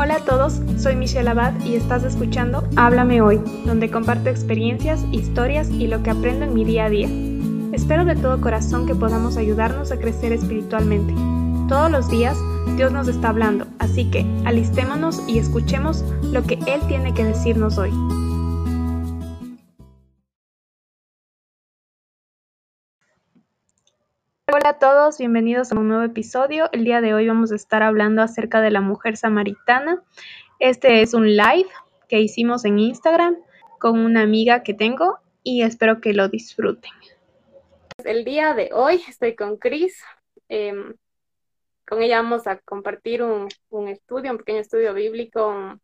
Hola a todos, soy Michelle Abad y estás escuchando Háblame Hoy, donde comparto experiencias, historias y lo que aprendo en mi día a día. Espero de todo corazón que podamos ayudarnos a crecer espiritualmente. Todos los días Dios nos está hablando, así que alistémonos y escuchemos lo que Él tiene que decirnos hoy. Hola a todos, bienvenidos a un nuevo episodio. El día de hoy vamos a estar hablando acerca de la mujer samaritana. Este es un live que hicimos en Instagram con una amiga que tengo y espero que lo disfruten. El día de hoy estoy con Cris. Em, con ella vamos a compartir un, estudio, un pequeño estudio bíblico.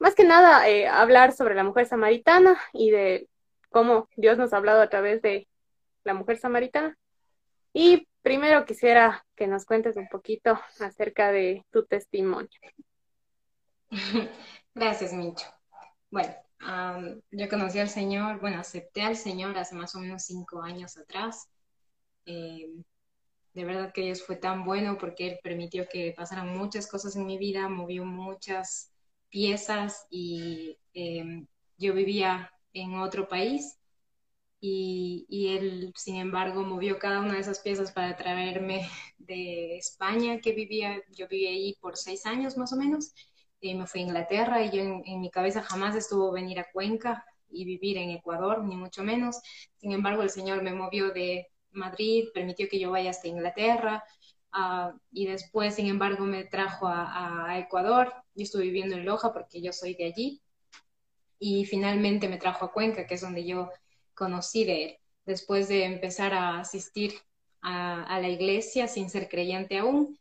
Más que nada, eh, hablar sobre la mujer samaritana y de cómo Dios nos ha hablado a través de la mujer samaritana. Y primero quisiera que nos cuentes un poquito acerca de tu testimonio. Gracias, Micho. Bueno, yo conocí al Señor, bueno, acepté al Señor hace más o menos cinco años atrás. Em, de verdad que Dios fue tan bueno porque Él permitió que pasaran muchas cosas en mi vida, movió muchas piezas y em, yo vivía en otro país y, él, sin embargo, movió cada una de esas piezas para traerme de España, que vivía, yo viví ahí por seis años más o menos, y me fui a Inglaterra y yo en, mi cabeza jamás estuvo venir a Cuenca y vivir en Ecuador, ni mucho menos. Sin embargo, el Señor me movió de Madrid, permitió que yo vaya hasta Inglaterra, ah, y después, sin embargo, me trajo a, a, Ecuador. Yo estuve viviendo en Loja porque yo soy de allí. Y finalmente me trajo a Cuenca, que es donde yo conocí de él, después de empezar a asistir a, la iglesia sin ser creyente aún.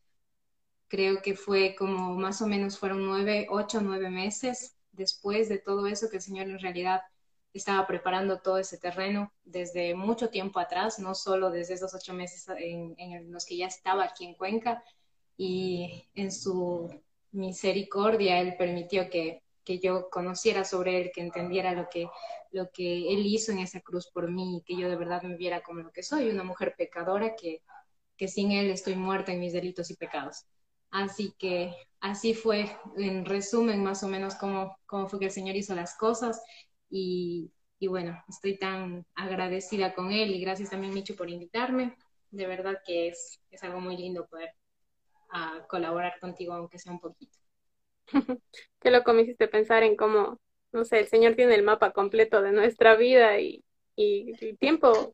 Creo que fue como más o menos fueron nueve, ocho, nueve meses después de todo eso que el Señor en realidad estaba preparando todo ese terreno desde mucho tiempo atrás, no solo desde esos ocho meses en, en, los que ya estaba aquí en Cuenca y en su misericordia Él permitió que, que yo conociera sobre Él, que entendiera lo que lo que Él hizo en esa cruz por mí que yo de verdad me viera como lo que soy, una mujer pecadora que, que sin Él estoy muerta en mis delitos y pecados. Así que así fue, en resumen, más o menos cómo, cómo fue que el Señor hizo las cosas y, y bueno, estoy tan agradecida con Él y gracias también, Micho, por invitarme. De verdad que es, es algo muy lindo poder uh, colaborar contigo, aunque sea un poquito. ¿Qué lo me hiciste pensar en cómo no sé, el Señor tiene el mapa completo de nuestra vida y, el tiempo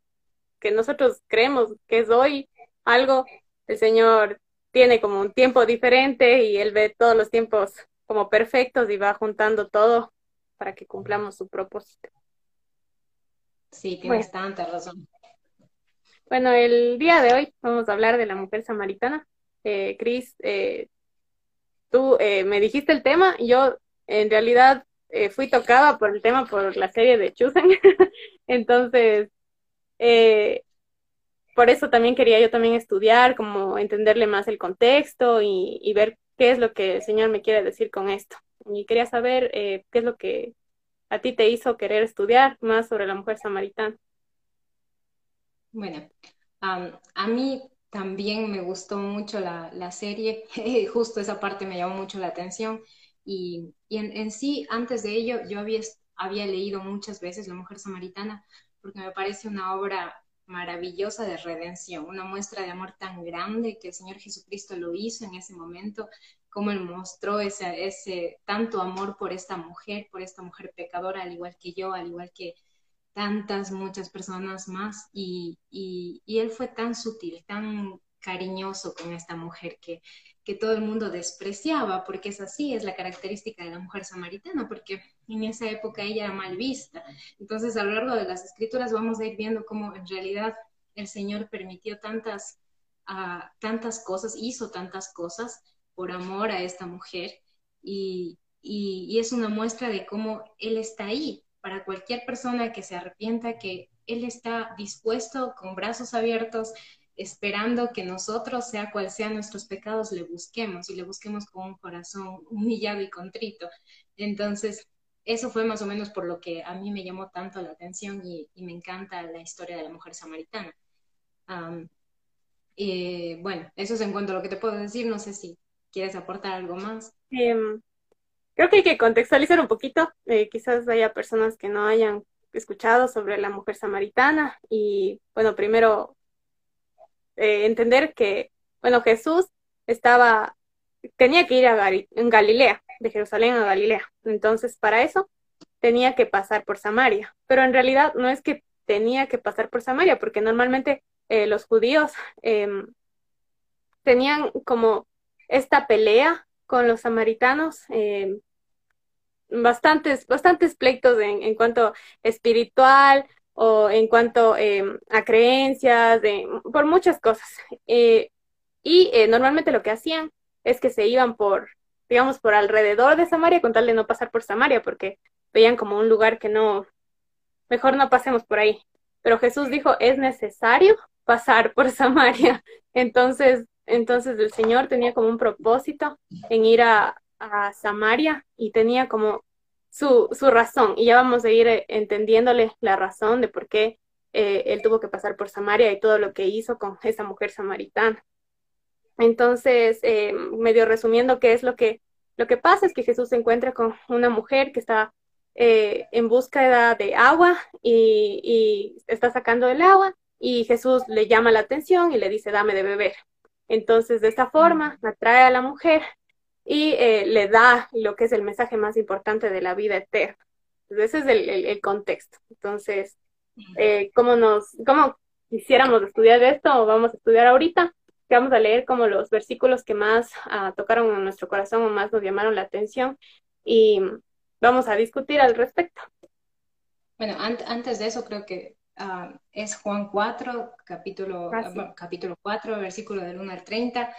que nosotros creemos que es hoy algo, el Señor tiene como un tiempo diferente y Él ve todos los tiempos como perfectos y va juntando todo para que cumplamos su propósito. Sí, tienes tanta razón. Bueno, el día de hoy vamos a hablar de la mujer samaritana. Eh, Cris, eh, tú eh, me dijiste el tema, yo en realidad eh, fui tocada por el tema por la serie de Chusen. Entonces, eh, por eso también quería yo también estudiar, como entenderle más el contexto y, ver qué es lo que el Señor me quiere decir con esto. Y quería saber eh, qué es lo que a ti te hizo querer estudiar más sobre la mujer samaritana. Bueno, a mí también me gustó mucho la, la serie, justo esa parte me llamó mucho la atención. Y, en, sí, antes de ello, yo había, había leído muchas veces La Mujer Samaritana porque me parece una obra maravillosa de redención, una muestra de amor tan grande que el Señor Jesucristo lo hizo en ese momento, como Él mostró ese, ese tanto amor por esta mujer, por esta mujer pecadora, al igual que yo, al igual que tantas, muchas personas más, y, y, Él fue tan sutil, tan cariñoso con esta mujer que, que todo el mundo despreciaba, porque es así, es la característica de la mujer samaritana, porque en esa época ella era mal vista. Entonces, a lo largo de las escrituras vamos a ir viendo cómo en realidad el Señor permitió tantas, uh, tantas cosas, hizo tantas cosas por amor a esta mujer, y, y es una muestra de cómo Él está ahí para cualquier persona que se arrepienta, que Él está dispuesto con brazos abiertos esperando que nosotros, sea cual sean nuestros pecados, le busquemos y le busquemos con un corazón humillado y contrito. Entonces, eso fue más o menos por lo que a mí me llamó tanto la atención y, me encanta la historia de la mujer samaritana. bueno, eso es en cuanto a lo que te puedo decir. No sé si quieres aportar algo más. Em, creo que hay que contextualizar un poquito. Eh, quizás haya personas que no hayan escuchado sobre la mujer samaritana y, bueno, primero eh, entender que, bueno, Jesús estaba, tenía que ir a Galilea, de Jerusalén a Galilea. Entonces, para eso tenía que pasar por Samaria. Pero en realidad no es que tenía que pasar por Samaria, porque normalmente eh, los judíos em, tenían como esta pelea con los samaritanos, em, bastantes, bastantes pleitos en, en, cuanto espiritual o en cuanto em, a creencias, por muchas cosas. Eh, y eh, normalmente lo que hacían es que se iban por, digamos, por alrededor de Samaria con tal de no pasar por Samaria, porque veían como un lugar que no, mejor no pasemos por ahí. Pero Jesús dijo, es necesario pasar por Samaria. Entonces, entonces el Señor tenía como un propósito en ir a, a Samaria y tenía como su, su, razón. Y ya vamos a ir eh, entendiéndole la razón de por qué eh, él tuvo que pasar por Samaria y todo lo que hizo con esa mujer samaritana. Entonces, eh, medio resumiendo qué es lo que, lo que pasa, es que Jesús se encuentra con una mujer que está en búsqueda de agua y, está sacando el agua y Jesús le llama la atención y le dice, dame de beber. Entonces, de esta forma, atrae a la mujer y eh, le da lo que es el mensaje más importante de la vida eterna. ese es el, contexto. Entonces, eh, ¿cómo, nos, ¿cómo quisiéramos estudiar esto? Vamos a estudiar ahorita. Vamos a leer como los versículos que más ah, tocaron en nuestro corazón o más nos llamaron la atención. Y vamos a discutir al respecto. Bueno, antes de eso creo que ah, es Juan 4, capítulo, ah, capítulo 4, versículo del 1 al 30.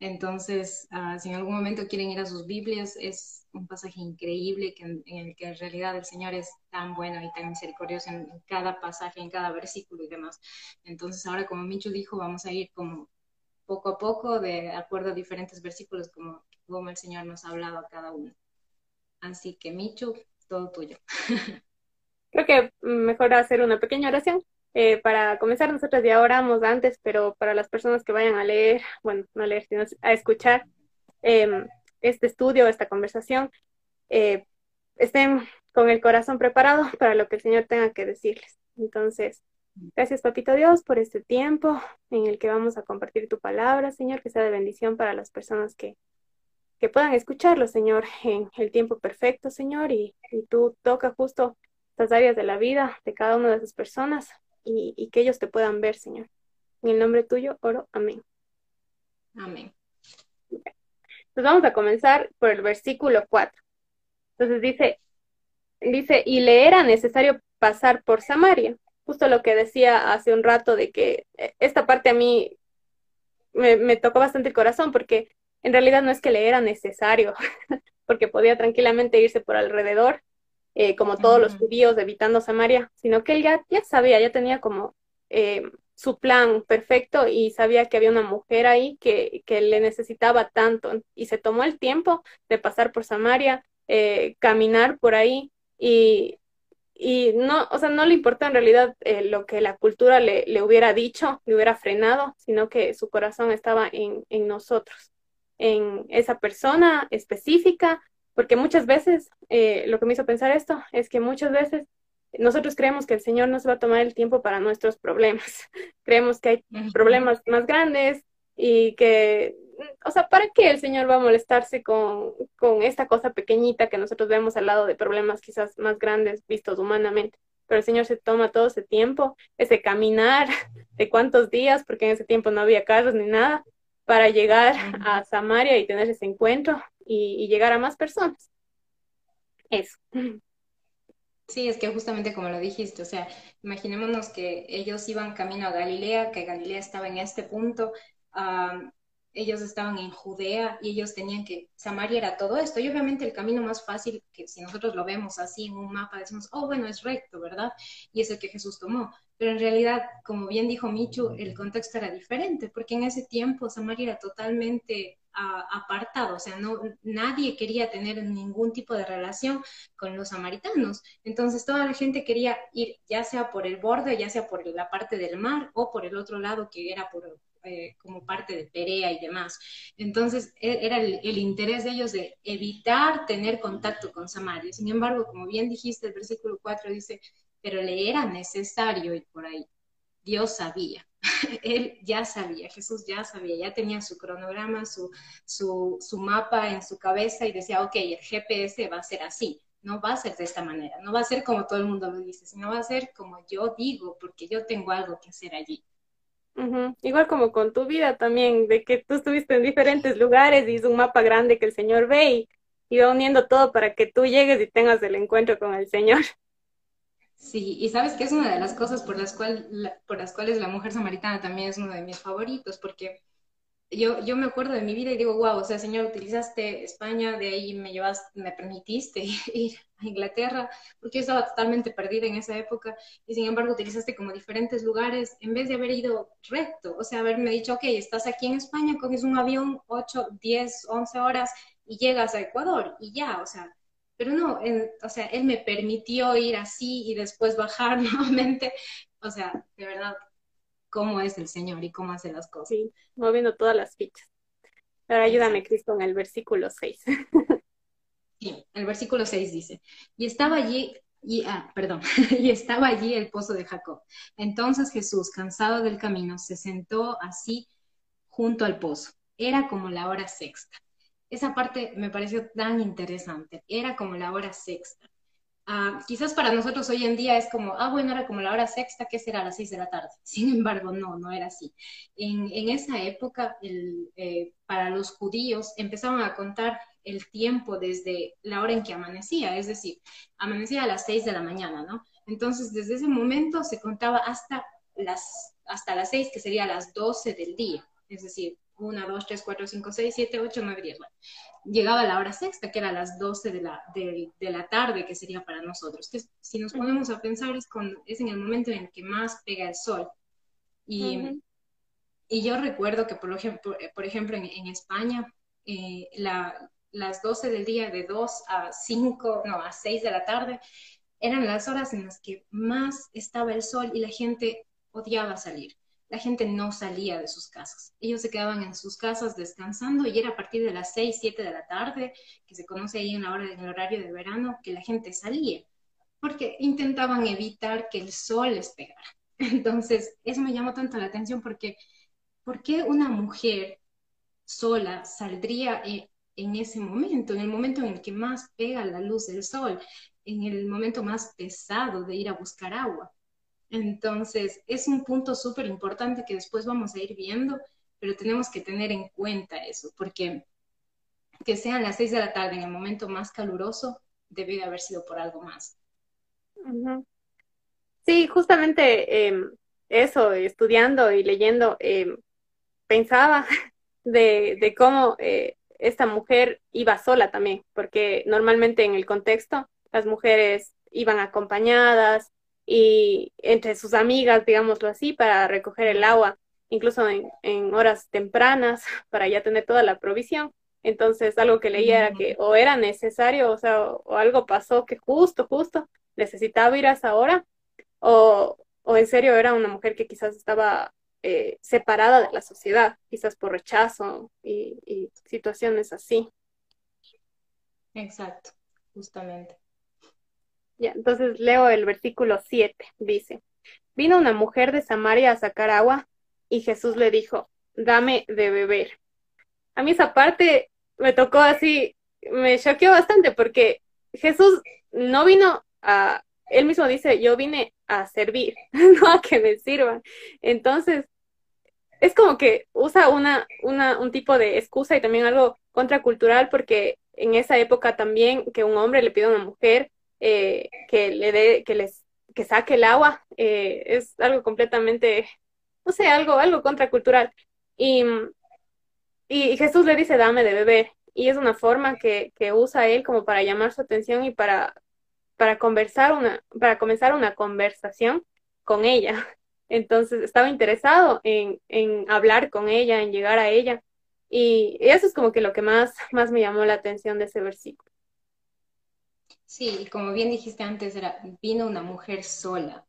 Entonces, ah, si en algún momento quieren ir a sus Biblias, es un pasaje increíble que, en, el que en realidad el Señor es tan bueno y tan misericordioso en, cada pasaje, en cada versículo y demás. Entonces, ahora como Micho dijo, vamos a ir como poco a poco, de acuerdo a diferentes versículos, como, como el Señor nos ha hablado a cada uno. Así que, Michu, todo tuyo. Creo que mejor hacer una pequeña oración. Eh, para comenzar, nosotros ya oramos antes, pero para las personas que vayan a leer, bueno, no leer, sino a escuchar em, este estudio, esta conversación, eh, estén con el corazón preparado para lo que el Señor tenga que decirles. Entonces, gracias, Papito Dios, por este tiempo en el que vamos a compartir tu palabra, Señor, que sea de bendición para las personas que que puedan escucharlo, Señor, en el tiempo perfecto, Señor, y, tú toca justo estas áreas de la vida de cada una de esas personas y, que ellos te puedan ver, Señor. En el nombre tuyo oro, amén. Amén. Entonces vamos a comenzar por el versículo 4. Entonces dice, dice, y le era necesario pasar por Samaria. Justo lo que decía hace un rato de que eh, esta parte a mí me, me tocó bastante el corazón porque en realidad no es que le era necesario, porque podía tranquilamente irse por alrededor, eh, como todos los judíos, evitando Samaria, sino que él ya, ya sabía, ya tenía como eh, su plan perfecto y sabía que había una mujer ahí que, que le necesitaba tanto. Y se tomó el tiempo de pasar por Samaria, eh, caminar por ahí y, y no, o sea, no le importó en realidad lo que la cultura le, le, hubiera dicho, le hubiera frenado, sino que su corazón estaba en, en nosotros en esa persona específica, porque muchas veces, eh, lo que me hizo pensar esto es que muchas veces nosotros creemos que el Señor no se va a tomar el tiempo para nuestros problemas. creemos que hay problemas más grandes y que, o sea, ¿para qué el Señor va a molestarse con, con esta cosa pequeñita que nosotros vemos al lado de problemas quizás más grandes vistos humanamente? Pero el Señor se toma todo ese tiempo, ese caminar de cuántos días, porque en ese tiempo no había carros ni nada, para llegar a Samaria y tener ese encuentro y, llegar a más personas. Eso. Sí, es que justamente como lo dijiste, o sea, imaginémonos que ellos iban camino a Galilea, que Galilea estaba en este punto, ellos estaban en Judea y ellos tenían que, Samaria era todo esto, y obviamente el camino más fácil, que si nosotros lo vemos así en un mapa, decimos, oh, bueno, es recto, ¿verdad? Y es el que Jesús tomó, pero en realidad, como bien dijo Michu, el contexto era diferente, porque en ese tiempo Samaria era totalmente apartado, o sea, no, nadie quería tener ningún tipo de relación con los samaritanos. Entonces, toda la gente quería ir ya sea por el borde, ya sea por la parte del mar o por el otro lado que era por eh, como parte de Perea y demás. Entonces e, era el, el, interés de ellos de evitar tener contacto con Samaria. Sin embargo, como bien dijiste, el versículo 4 dice, pero le era necesario ir por ahí. Dios sabía. Él ya sabía, Jesús ya sabía, ya tenía su cronograma, su, su, mapa en su cabeza y decía, ok, el GPS va a ser así no va a ser de esta manera, no va a ser como todo el mundo lo dice, sino va a ser como yo digo, porque yo tengo algo que hacer allí. Igual como con tu vida también, de que tú estuviste en diferentes lugares y es un mapa grande que el Señor ve y, va uniendo todo para que tú llegues y tengas el encuentro con el Señor. Sí, y sabes que es una de las cosas por las, cual, por las cuales la mujer samaritana también es uno de mis favoritos, porque yo, yo me acuerdo de mi vida y digo, wow, o sea, Señor, utilizaste España, de ahí me llevas, me permitiste ir a Inglaterra, porque yo estaba totalmente perdida en esa época, y sin embargo utilizaste como diferentes lugares, en vez de haber ido recto, o sea, haberme dicho, ok, estás aquí en España, coges un avión 8, 10, 11 horas y llegas a Ecuador, y ya, o sea, pero no, o sea, él me permitió ir así y después bajar nuevamente, o sea, de verdad, cómo es el Señor y cómo hace las cosas. Sí, moviendo todas las fichas. Ahora ayúdame, Cristo, en el versículo 6. Sí, el versículo 6 dice, y estaba allí, y, ah, perdón, y estaba allí el pozo de Jacob. Entonces Jesús, cansado del camino, se sentó así junto al pozo. Era como la hora sexta. Esa parte me pareció tan interesante. Era como la hora sexta. Ah, quizás para nosotros hoy en día es como, ah, bueno, era como la hora sexta, ¿qué será? A las seis de la tarde. Sin embargo, no, no era así. En, en esa época, el, eh, para los judíos, empezaban a contar el tiempo desde la hora en que amanecía, es decir, amanecía a las seis de la mañana, ¿no? Entonces, desde ese momento se contaba hasta las, hasta las seis, que sería las doce del día, es decir, una, dos, tres, cuatro, cinco, seis, siete, ocho, nueve, diez, bueno llegaba la hora sexta, que era las 12 de la, de, la tarde, que sería para nosotros. Que si nos ponemos a pensar, es, es en el momento en el que más pega el sol. Y, y yo recuerdo que, por ejemplo, por ejemplo en, España, eh, la, las 12 del día, de 2 a 5, no, a 6 de la tarde, eran las horas en las que más estaba el sol y la gente odiaba salir la gente no salía de sus casas. Ellos se quedaban en sus casas descansando y era a partir de las 6, 7 de la tarde, que se conoce ahí en la hora del horario de verano, que la gente salía, porque intentaban evitar que el sol les pegara. Entonces, eso me llamó tanto la atención porque, ¿por qué una mujer sola saldría en, en ese momento, en el momento en el que más pega la luz del sol, en el momento más pesado de ir a buscar agua? Entonces, es un punto súper importante que después vamos a ir viendo, pero tenemos que tener en cuenta eso, porque que sean las seis de la tarde en el momento más caluroso, debe de haber sido por algo más. Sí, justamente em, eso, estudiando y leyendo, em, pensaba de, de cómo eh, esta mujer iba sola también, porque normalmente en el contexto las mujeres iban acompañadas, y entre sus amigas, digámoslo así, para recoger el agua, incluso en, horas tempranas, para ya tener toda la provisión. Entonces, algo que leía era que o era necesario, o sea, o, algo pasó que justo, justo necesitaba ir a esa hora, o, o en serio era una mujer que quizás estaba eh, separada de la sociedad, quizás por rechazo y, y situaciones así. Exacto, justamente. Ya, entonces leo el versículo 7, dice, vino una mujer de Samaria a sacar agua y Jesús le dijo, dame de beber. A mí esa parte me tocó así, me choqueó bastante porque Jesús no vino a, él mismo dice, yo vine a servir, no a que me sirvan. Entonces, es como que usa una, una, un tipo de excusa y también algo contracultural porque en esa época también que un hombre le pide a una mujer eh, que le dé, que les, que saque el agua, eh, es algo completamente, no sé, algo, algo contracultural. Y, y Jesús le dice, dame de beber. Y es una forma que, que usa él como para llamar su atención y para, para conversar una, para comenzar una conversación con ella. Entonces estaba interesado en, en hablar con ella, en llegar a ella. Y eso es como que lo que más, más me llamó la atención de ese versículo. Sí, como bien dijiste antes, era, vino una mujer sola.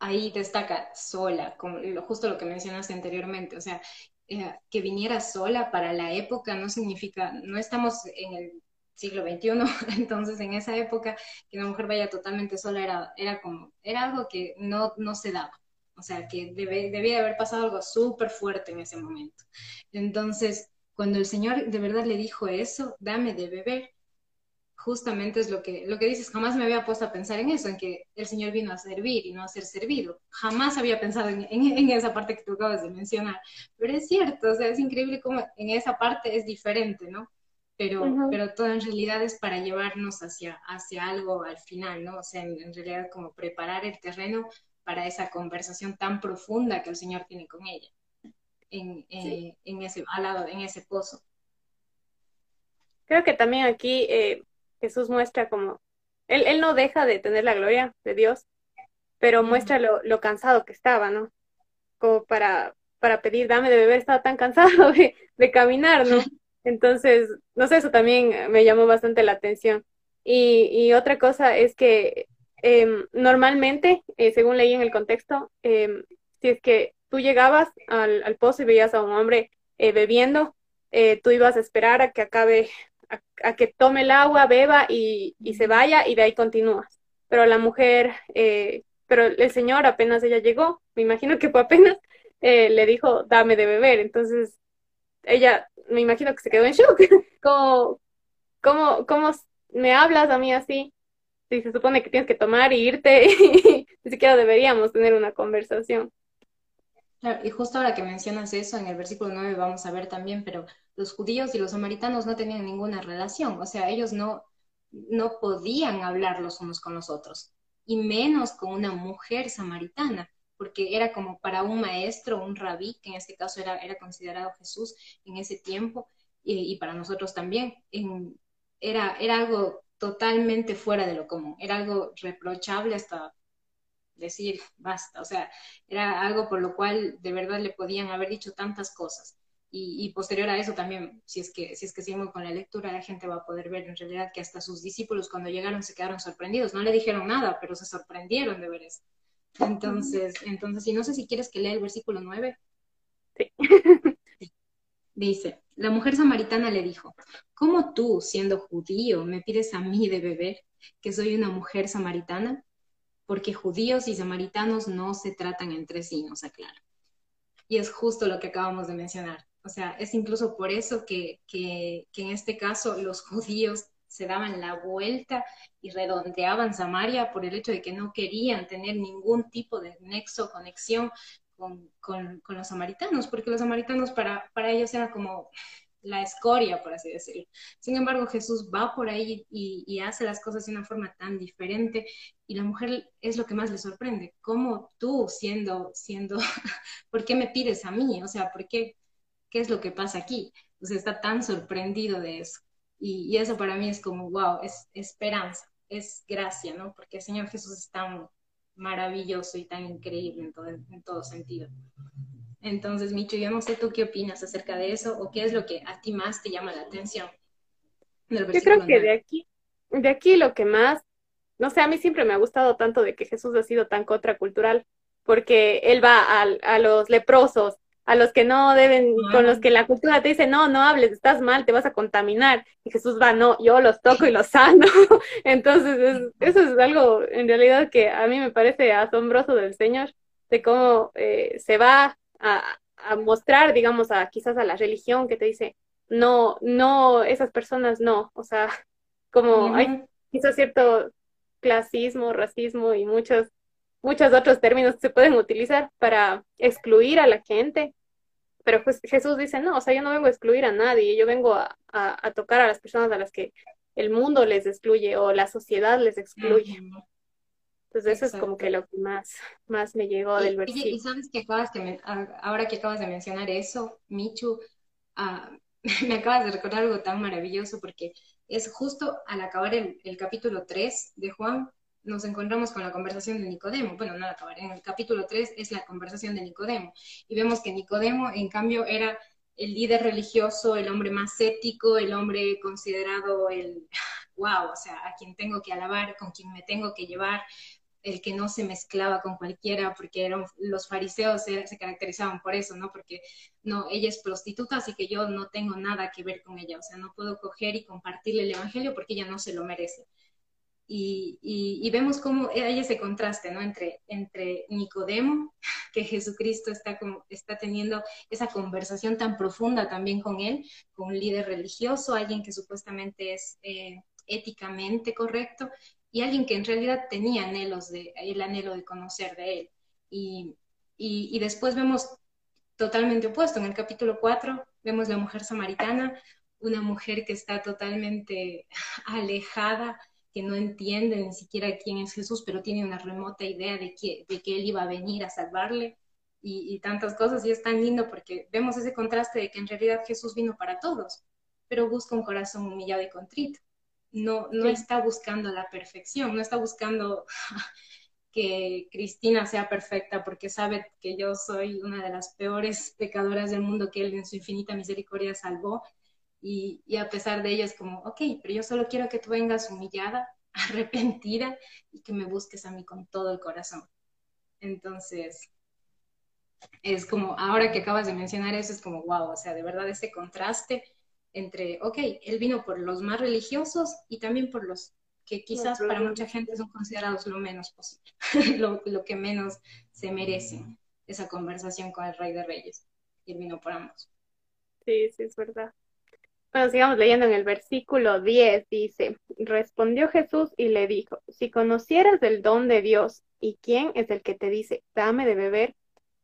ahí destaca sola, como justo lo que mencionaste anteriormente, o sea, eh, que viniera sola para la época no significa, no estamos en el siglo XXI, entonces en esa época que una mujer vaya totalmente sola era, era como, era algo que no, no se daba, o sea, que debe, debía haber pasado algo súper fuerte en ese momento. Entonces, cuando el Señor de verdad le dijo eso, dame de beber, justamente es lo que, lo que dices, jamás me había puesto a pensar en eso, en que el Señor vino a servir y no a ser servido. Jamás había pensado en, en, esa parte que tú acabas de mencionar. Pero es cierto, o sea, es increíble cómo en esa parte es diferente, ¿no? Pero, pero todo en realidad es para llevarnos hacia, hacia algo al final, ¿no? O sea, en, realidad como preparar el terreno para esa conversación tan profunda que el Señor tiene con ella, en, eh, en ese, al lado, en ese pozo. Creo que también aquí eh, Jesús muestra como, él, él no deja de tener la gloria de Dios, pero muestra lo, lo cansado que estaba, ¿no? Como para, para pedir, dame de beber, estaba tan cansado de, de caminar, ¿no? Entonces, no sé, eso también me llamó bastante la atención. Y, y otra cosa es que eh, normalmente, eh, según leí en el contexto, eh, si es que tú llegabas al, al, pozo y veías a un hombre eh, bebiendo, eh, tú ibas a esperar a que acabe a, que tome el agua, beba y, y, se vaya y de ahí continúas. Pero la mujer, eh, pero el señor apenas ella llegó, me imagino que fue apenas, eh, le dijo, dame de beber. Entonces, ella, me imagino que se quedó en shock. ¿Cómo, cómo, cómo me hablas a mí así? Si se supone que tienes que tomar y irte, ni siquiera deberíamos tener una conversación. Claro, y justo ahora que mencionas eso, en el versículo 9 vamos a ver también, pero los judíos y los samaritanos no tenían ninguna relación, o sea, ellos no, no podían hablar los unos con los otros, y menos con una mujer samaritana, porque era como para un maestro, un rabí, que en este caso era, era considerado Jesús en ese tiempo, y, para nosotros también, era, era algo totalmente fuera de lo común, era algo reprochable hasta decir basta, o sea, era algo por lo cual de verdad le podían haber dicho tantas cosas. Y, y, posterior a eso también, si es, que, si es que seguimos con la lectura, la gente va a poder ver en realidad que hasta sus discípulos cuando llegaron se quedaron sorprendidos. No le dijeron nada, pero se sorprendieron de ver eso. Entonces, entonces y no sé si quieres que lea el versículo 9. Sí. Dice, la mujer samaritana le dijo, ¿cómo tú, siendo judío, me pides a mí de beber, que soy una mujer samaritana? porque judíos y samaritanos no se tratan entre sí, nos aclara. Y es justo lo que acabamos de mencionar. O sea, es incluso por eso que, que, en este caso los judíos se daban la vuelta y redondeaban Samaria por el hecho de que no querían tener ningún tipo de nexo, conexión con, con, con, los samaritanos, porque los samaritanos para, para ellos eran como la escoria, por así decirlo. Sin embargo, Jesús va por ahí y, y, hace las cosas de una forma tan diferente y la mujer es lo que más le sorprende. ¿Cómo tú siendo, siendo, por qué me pides a mí? O sea, ¿por qué? ¿Qué es lo que pasa aquí? O sea, está tan sorprendido de eso. Y, y eso para mí es como, wow, es esperanza, es gracia, ¿no? Porque el Señor Jesús es tan maravilloso y tan increíble en todo, en todo sentido. Entonces, Micho, yo no sé tú qué opinas acerca de eso o qué es lo que a ti más te llama la atención. Yo creo que de aquí, de aquí lo que más, no sé, a mí siempre me ha gustado tanto de que Jesús ha sido tan contracultural, porque él va a, a los leprosos, a los que no deben, con los que la cultura te dice, no, no hables, estás mal, te vas a contaminar. Y Jesús va, no, yo los toco y los sano. Entonces, es, eso es algo en realidad que a mí me parece asombroso del Señor, de cómo eh, se va a, a, mostrar, digamos, a quizás a la religión que te dice, no, no, esas personas no, o sea, como hay quizás cierto clasismo, racismo y muchos, muchos otros términos que se pueden utilizar para excluir a la gente, pero pues Jesús dice, no, o sea, yo no vengo a excluir a nadie, yo vengo a, a, a tocar a las personas a las que el mundo les excluye o la sociedad les excluye. Entonces eso Exacto. es como que lo que más, más me llegó y, del versículo. Y sabes que acabas que me, ahora que acabas de mencionar eso, Michu, uh, me acabas de recordar algo tan maravilloso porque es justo al acabar el, el, capítulo 3 de Juan, nos encontramos con la conversación de Nicodemo. Bueno, no al acabar, en el capítulo 3 es la conversación de Nicodemo. Y vemos que Nicodemo, en cambio, era el líder religioso, el hombre más ético, el hombre considerado el, wow, o sea, a quien tengo que alabar, con quien me tengo que llevar, el que no se mezclaba con cualquiera, porque eran, los fariseos se, se, caracterizaban por eso, ¿no? Porque no, ella es prostituta, así que yo no tengo nada que ver con ella, o sea, no puedo coger y compartirle el Evangelio porque ella no se lo merece. Y, vemos cómo hay ese contraste, ¿no? Entre, entre Nicodemo, que Jesucristo está, está teniendo esa conversación tan profunda también con él, con un líder religioso, alguien que supuestamente es eh, éticamente correcto, y alguien que en realidad tenía anhelos de, el anhelo de conocer de él. Y, y, y después vemos totalmente opuesto. En el capítulo 4 vemos la mujer samaritana, una mujer que está totalmente alejada que no entiende ni siquiera quién es Jesús, pero tiene una remota idea de que, de que Él iba a venir a salvarle y, tantas cosas. Y es tan lindo porque vemos ese contraste de que en realidad Jesús vino para todos, pero busca un corazón humillado y contrito. No, no está buscando la perfección, no está buscando que Cristina sea perfecta porque sabe que yo soy una de las peores pecadoras del mundo que Él en su infinita misericordia salvó y, a pesar de ello es como, ok, pero yo solo quiero que tú vengas humillada, arrepentida y que me busques a mí con todo el corazón. Entonces, es como, ahora que acabas de mencionar eso, es como, wow, o sea, de verdad ese contraste entre, ok, él vino por los más religiosos y también por los que quizás para mucha gente son considerados lo menos posible, lo, lo, que menos se merecen, esa conversación con el Rey de Reyes. Y él vino por ambos. Sí, sí, es verdad. Bueno, sigamos leyendo en el versículo 10, dice, respondió Jesús y le dijo, si conocieras el don de Dios y quién es el que te dice, dame de beber,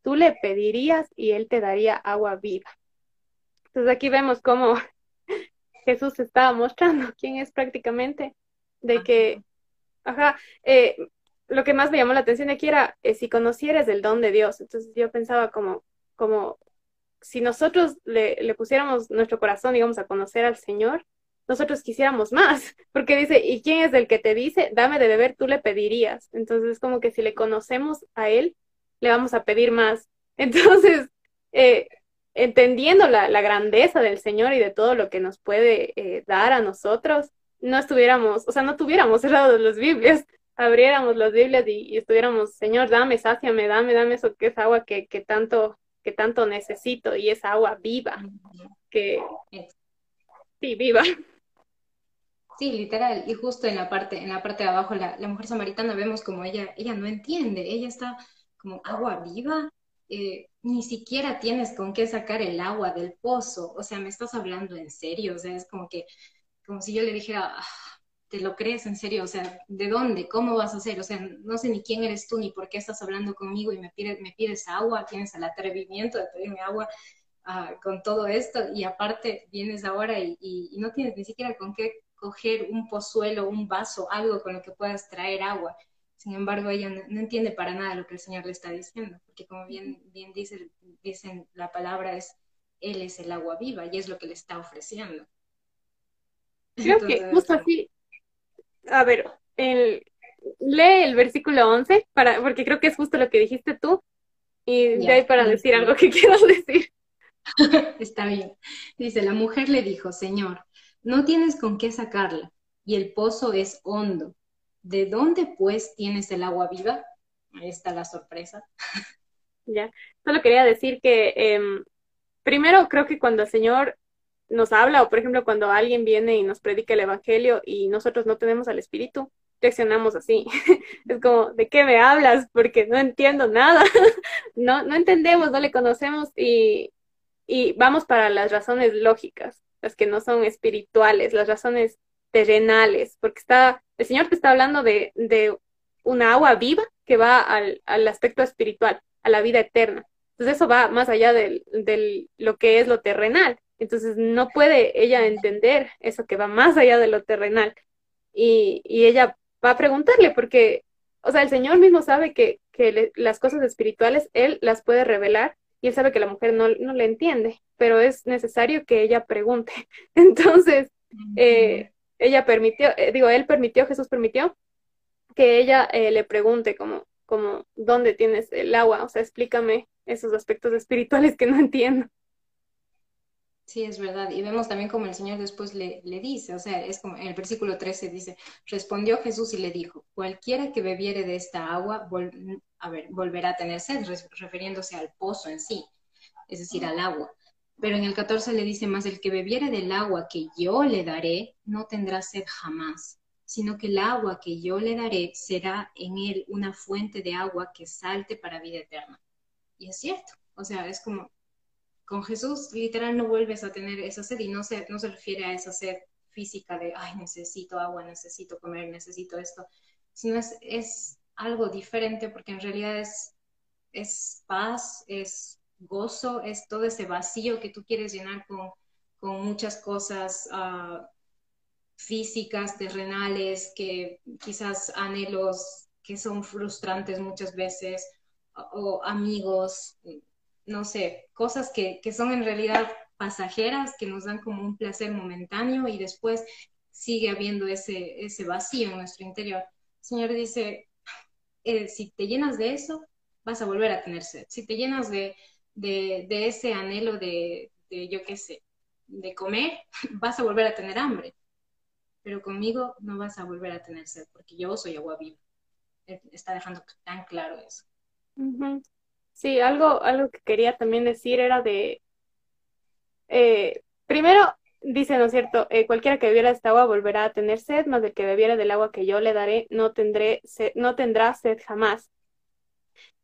tú le pedirías y él te daría agua viva. Entonces aquí vemos cómo Jesús estaba mostrando quién es prácticamente, de que, ajá, eh, lo que más me llamó la atención aquí era eh, si conocieras el don de Dios. Entonces yo pensaba como, como si nosotros le, le, pusiéramos nuestro corazón, digamos, a conocer al Señor, nosotros quisiéramos más, porque dice, ¿y quién es el que te dice, dame de beber, tú le pedirías? Entonces es como que si le conocemos a Él, le vamos a pedir más. Entonces, eh, entendiendo la, la, grandeza del Señor y de todo lo que nos puede eh, dar a nosotros, no estuviéramos, o sea, no tuviéramos cerrados los Biblias, abriéramos las Biblias y, estuviéramos, Señor, dame, sáciame, dame, dame eso que es agua que, que tanto que tanto necesito y es agua viva, que sí, viva. Sí, literal, y justo en la parte, en la parte de abajo, la, mujer samaritana vemos como ella, ella no entiende, ella está como agua viva, eh, ni siquiera tienes con qué sacar el agua del pozo, o sea, me estás hablando en serio, o sea, es como que, como si yo le dijera, ah, ¿te lo crees en serio? O sea, ¿de dónde? ¿Cómo vas a hacer? O sea, no sé ni quién eres tú, ni por qué estás hablando conmigo y me pides, me pides agua, tienes el atrevimiento de pedirme agua uh, con todo esto y aparte vienes ahora y, y, no tienes ni siquiera con qué coger un pozuelo, un vaso, algo con lo que puedas traer agua. Sin embargo, ella no, entiende para nada lo que el Señor le está diciendo, porque como bien, bien dice, dicen la palabra es, Él es el agua viva y es lo que le está ofreciendo. Creo que justo así, a ver, el, lee el versículo 11, para, porque creo que es justo lo que dijiste tú, y ya, hay para decir algo que quiero decir. Está bien. Dice, la mujer le dijo, Señor, no tienes con qué sacarla, y el pozo es hondo. ¿De dónde pues tienes el agua viva? Ahí está la sorpresa. Ya, solo quería decir que em, primero creo que cuando el Señor nos habla, o por ejemplo cuando alguien viene y nos predica el Evangelio y nosotros no tenemos al Espíritu, reaccionamos así. es como, ¿de qué me hablas? Porque no entiendo nada. no, no entendemos, no le conocemos y, y vamos para las razones lógicas, las que no son espirituales, las razones terrenales, porque está, el Señor te está hablando de, de una agua viva que va al, al aspecto espiritual, a la vida eterna. Entonces eso va más allá de del, lo que es lo terrenal. Entonces no puede ella entender eso que va más allá de lo terrenal. Y, y ella va a preguntarle porque, o sea, el Señor mismo sabe que, que las cosas espirituales Él las puede revelar y Él sabe que la mujer no, no le entiende, pero es necesario que ella pregunte. Entonces, eh, ella permitió, eh, digo, Él permitió, Jesús permitió que ella eh, le pregunte como, como, ¿dónde tienes el agua? O sea, explícame esos aspectos espirituales que no entiendo. Sí, es verdad. Y vemos también como el Señor después le, le, dice, o sea, es como en el versículo 13 dice, respondió Jesús y le dijo, cualquiera que bebiere de esta agua, volverá a tener sed, refiriéndose al pozo en sí, es decir, al agua. Pero en el 14 le dice más, el que bebiere del agua que yo le daré, no tendrá sed jamás, sino que el agua que yo le daré será en él una fuente de agua que salte para vida eterna. Y es cierto, o sea, es como, con Jesús literal no vuelves a tener esa sed y no se, no se refiere a esa sed física de, ay, necesito agua, necesito comer, necesito esto, sino es, es algo diferente porque en realidad es, es paz, es gozo, es todo ese vacío que tú quieres llenar con, con muchas cosas uh, físicas, terrenales, que quizás anhelos que son frustrantes muchas veces, o amigos, no sé, cosas que, que son en realidad pasajeras, que nos dan como un placer momentáneo y después sigue habiendo ese, ese vacío en nuestro interior. El Señor dice, eh, si te llenas de eso, vas a volver a tener sed. Si te llenas de, de, ese anhelo de, de, yo qué sé, de comer, vas a volver a tener hambre. Pero conmigo no vas a volver a tener sed, porque yo soy agua viva. Está dejando tan claro eso. Sí, algo, algo que quería también decir era de, eh, primero, dice, ¿no es cierto? Eh, cualquiera que bebiera esta agua volverá a tener sed, más el que bebiera del agua que yo le daré no, tendré no tendrá sed jamás.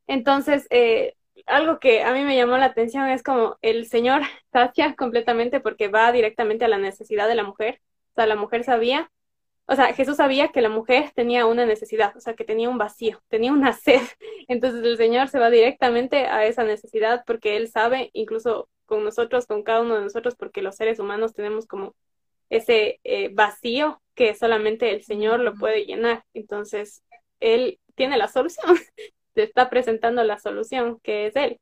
Entonces, eh, algo que a mí me llamó la atención es como el Señor sacia completamente porque va directamente a la necesidad de la mujer. O sea, la mujer sabía o sea, Jesús sabía que la mujer tenía una necesidad, o sea, que tenía un vacío, tenía una sed. Entonces el Señor se va directamente a esa necesidad porque Él sabe, incluso con nosotros, con cada uno de nosotros, porque los seres humanos tenemos como ese eh, vacío que solamente el Señor lo puede llenar. Entonces, Él tiene la solución, te está presentando la solución, que es Él,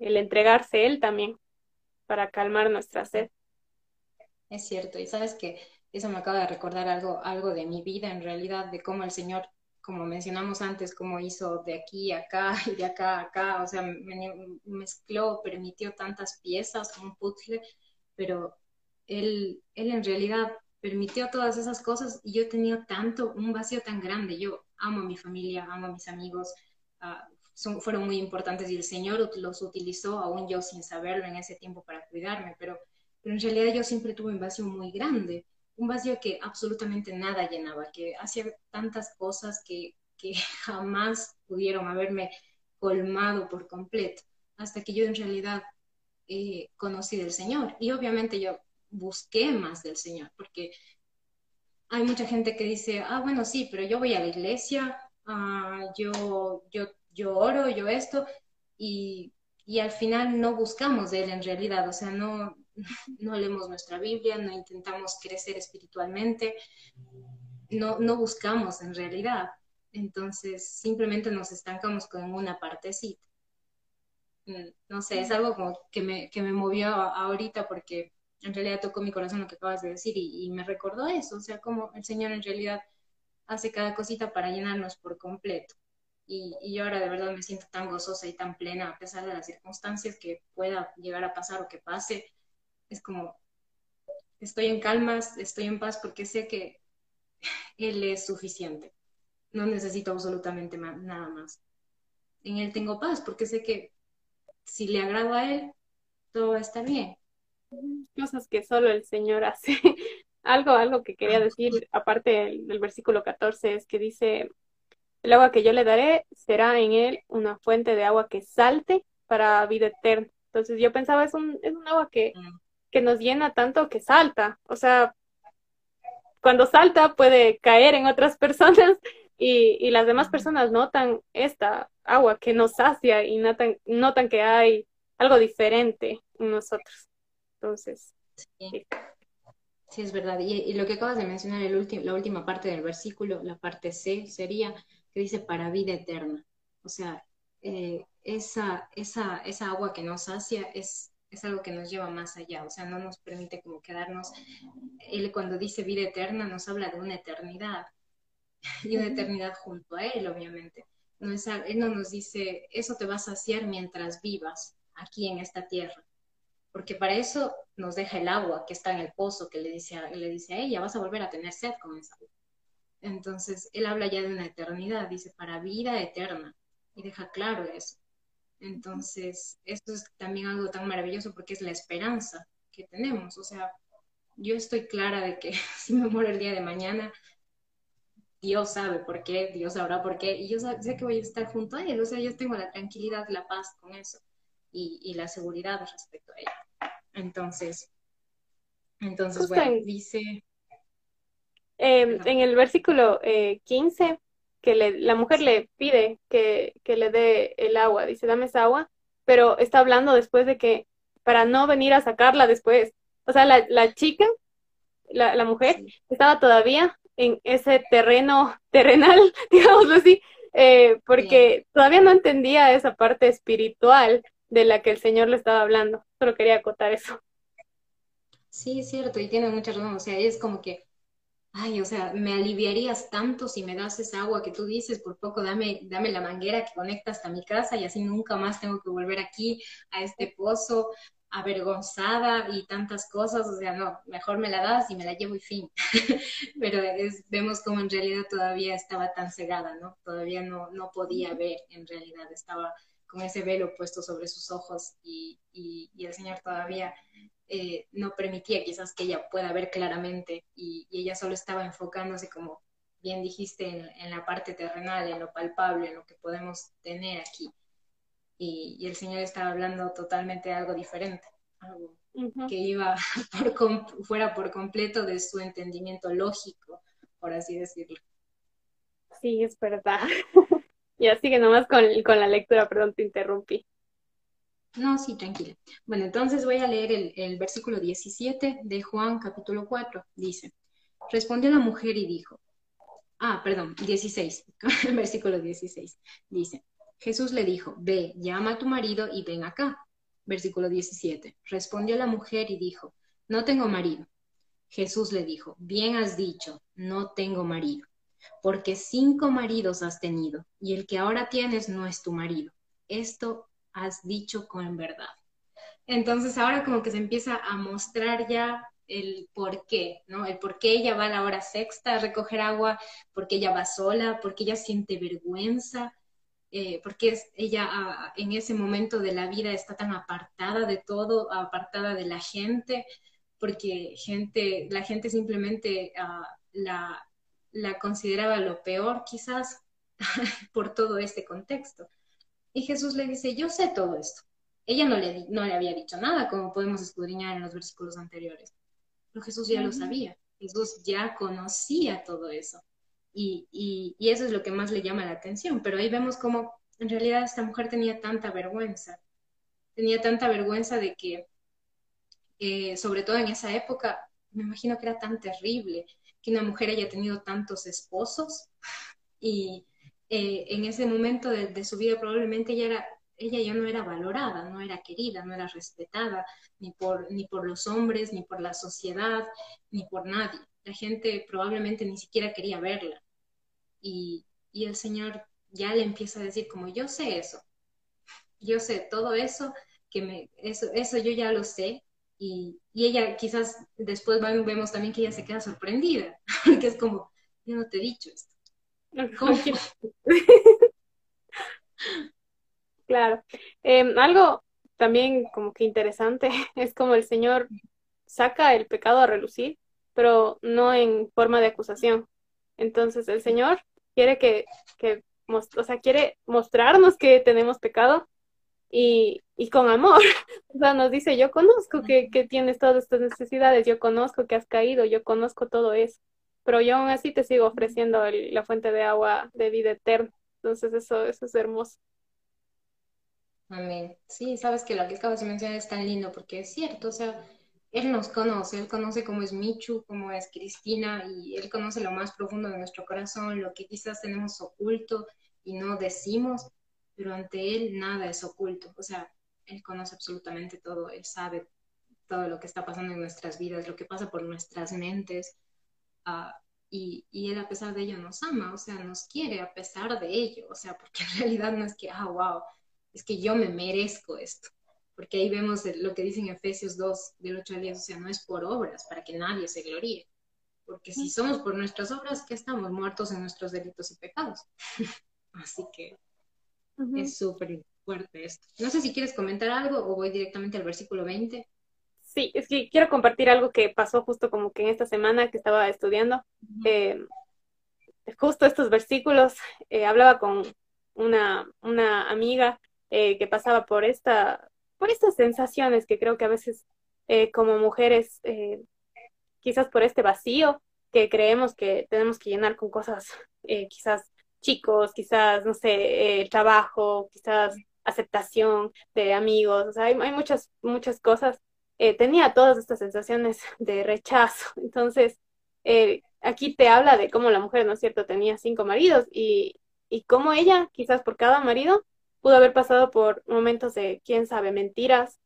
el entregarse Él también para calmar nuestra sed. Es cierto, y sabes que eso me acaba de recordar algo, algo de mi vida en realidad, de cómo el Señor, como mencionamos antes, cómo hizo de aquí a acá y de acá a acá, o sea, mezcló, permitió tantas piezas, un puzzle, pero él, él en realidad permitió todas esas cosas y yo tenía tanto, un vacío tan grande. Yo amo a mi familia, amo a mis amigos, uh, son, fueron muy importantes y el Señor los utilizó, aún yo sin saberlo en ese tiempo, para cuidarme, pero, pero en realidad yo siempre tuve un vacío muy grande un vacío que absolutamente nada llenaba, que hacía tantas cosas que, que jamás pudieron haberme colmado por completo, hasta que yo en realidad eh, conocí del Señor. Y obviamente yo busqué más del Señor, porque hay mucha gente que dice, ah, bueno, sí, pero yo voy a la iglesia, ah, yo, yo, yo oro, yo esto, y, y al final no buscamos de Él en realidad, o sea, no, no leemos nuestra Biblia, no intentamos crecer espiritualmente, no, no buscamos en realidad. Entonces, simplemente nos estancamos con una partecita. Mm, no sé, es algo como que me, que me movió ahorita porque en realidad tocó mi corazón lo que acabas de decir y, me recordó eso, o sea, como el Señor en realidad hace cada cosita para llenarnos por completo. Y, y, yo ahora de verdad me siento tan gozosa y tan plena a pesar de las circunstancias que pueda llegar a pasar o que pase es como, estoy en calmas, estoy en paz porque sé que Él es suficiente. No necesito absolutamente nada más. En Él tengo paz porque sé que si le agrado a Él, todo va a estar bien. Cosas que solo el Señor hace. algo, algo que quería decir, aparte del, versículo 14, es que dice, el agua que yo le daré será en él una fuente de agua que salte para vida eterna. Entonces yo pensaba, es un, es un agua que, mm que nos llena tanto que salta. O sea, cuando salta puede caer en otras personas y, y las demás personas notan esta agua que nos sacia y notan, notan que hay algo diferente en nosotros. Entonces, sí. sí. es verdad. Y, y, lo que acabas de mencionar, el la última parte del versículo, la parte C, sería que dice para vida eterna. O sea, eh, esa, esa, esa agua que nos sacia es es algo que nos lleva más allá, o sea, no nos permite como quedarnos, él cuando dice vida eterna nos habla de una eternidad y una eternidad junto a él, obviamente. No es, él no nos dice, eso te va a saciar mientras vivas aquí en esta tierra, porque para eso nos deja el agua que está en el pozo, que le dice a, le dice a ella, vas a volver a tener sed con esa agua. Entonces, él habla ya de una eternidad, dice, para vida eterna, y deja claro eso. Entonces, esto es también algo tan maravilloso porque es la esperanza que tenemos. O sea, yo estoy clara de que si me muero el día de mañana, Dios sabe por qué, Dios sabrá por qué, y yo sé que voy a estar junto a Él. O sea, yo tengo la tranquilidad, la paz con eso y, la seguridad respecto a Él. Entonces, entonces bueno, dice... Em, en el versículo 15 que la mujer le pide que, le dé el agua, dice, dame esa agua, pero está hablando después de que para no venir a sacarla después. O sea, la, chica, la, mujer, estaba todavía en ese terreno terrenal, digámoslo así, eh, porque todavía no entendía esa parte espiritual de la que el Señor le estaba hablando. Solo quería acotar eso. Sí, es cierto, y tiene mucha razón. O sea, es como que ay, o sea, me aliviarías tanto si me das esa agua que tú dices, por poco dame, dame la manguera que conecta hasta mi casa y así nunca más tengo que volver aquí a este pozo avergonzada y tantas cosas, o sea, no, mejor me la das y me la llevo y fin. Pero vemos como en realidad todavía estaba tan cegada, ¿no? Todavía no, no podía ver, en realidad estaba con ese velo puesto sobre sus ojos y, y, y el Señor todavía eh, no permitía quizás que ella pueda ver claramente y, ella solo estaba enfocándose, como bien dijiste, en, la parte terrenal, en lo palpable, en lo que podemos tener aquí. Y, el Señor estaba hablando totalmente de algo diferente, algo que iba por, fuera por completo de su entendimiento lógico, por así decirlo. Sí, es verdad. ya sigue nomás con, con la lectura, perdón, te interrumpí. No, sí, tranquila. Bueno, entonces voy a leer el, versículo 17 de Juan capítulo 4. Dice, respondió la mujer y dijo, ah, perdón, 16, el versículo 16. Dice, Jesús le dijo, ve, llama a tu marido y ven acá. Versículo 17. Respondió la mujer y dijo, no tengo marido. Jesús le dijo, bien has dicho, no tengo marido, porque cinco maridos has tenido, y el que ahora tienes no es tu marido. Esto has dicho con verdad. Entonces ahora como que se empieza a mostrar ya el por qué, ¿no? El por qué ella va a la hora sexta a recoger agua, por qué ella va sola, por qué ella siente vergüenza, eh, porque ella ah, en ese momento de la vida está tan apartada de todo, apartada de la gente, porque gente, la gente simplemente ah, la, la consideraba lo peor quizás por todo este contexto. Y Jesús le dice, yo sé todo esto. Ella no le, no le había dicho nada, como podemos escudriñar en los versículos anteriores. Pero Jesús ya lo sabía. Jesús ya conocía todo eso. Y, y, eso es lo que más le llama la atención. Pero ahí vemos cómo en realidad esta mujer tenía tanta vergüenza. Tenía tanta vergüenza de que, eh, sobre todo en esa época, me imagino que era tan terrible que una mujer haya tenido tantos esposos y, eh, en ese momento de, su vida probablemente ella, ella ya no era valorada, no era querida, no era respetada, ni por, ni por los hombres, ni por la sociedad, ni por nadie. La gente probablemente ni siquiera quería verla. Y, y el Señor ya le empieza a decir como yo sé eso, yo sé todo eso, que me, eso, eso yo ya lo sé, y, y, ella quizás después vemos también que ella se queda sorprendida, porque es como, yo no te he dicho esto. claro. Em, algo también como que interesante es como el Señor saca el pecado a relucir, pero no en forma de acusación. Entonces el Señor quiere que, que o sea, quiere mostrarnos que tenemos pecado y, y con amor. O sea, nos dice, yo conozco que, que tienes todas estas necesidades, yo conozco que has caído, yo conozco todo eso pero yo aún así te sigo ofreciendo la fuente de agua de vida eterna. Entonces eso, eso es hermoso. Amén. Sí, sabes que lo que acabas de mencionar es tan lindo porque es cierto, o sea, Él nos conoce, Él conoce cómo es Michu, cómo es Cristina y Él conoce lo más profundo de nuestro corazón, lo que quizás tenemos oculto y no decimos, pero ante Él nada es oculto, o sea, Él conoce absolutamente todo, Él sabe todo lo que está pasando en nuestras vidas, lo que pasa por nuestras mentes, y, y, él a pesar de ello nos ama, o sea, nos quiere a pesar de ello, o sea, porque en realidad no es que, ah, wow, es que yo me merezco esto, porque ahí vemos lo que dice en Efesios 2, del 8 al 10, o sea, no es por obras, para que nadie se gloríe, porque si somos por nuestras obras, que estamos muertos en nuestros delitos y pecados. Así que es súper fuerte esto. No sé si quieres comentar algo o voy directamente al versículo 20. Sí, es que quiero compartir algo que pasó justo como que en esta semana que estaba estudiando. Eh, justo estos versículos, eh, hablaba con una, una amiga eh, que pasaba por, esta, por estas sensaciones que creo que a veces como mujeres quizás por este vacío que creemos que tenemos que llenar con cosas, eh, quizás chicos, quizás, no sé, eh, trabajo, quizás aceptación de amigos, o sea, hay, muchas, muchas cosas. Eh, tenía todas estas sensaciones de rechazo. Entonces, aquí te habla de cómo la mujer, ¿no es cierto?, tenía cinco maridos y, y cómo ella, quizás por cada marido, pudo haber pasado por momentos de, quién sabe, mentiras,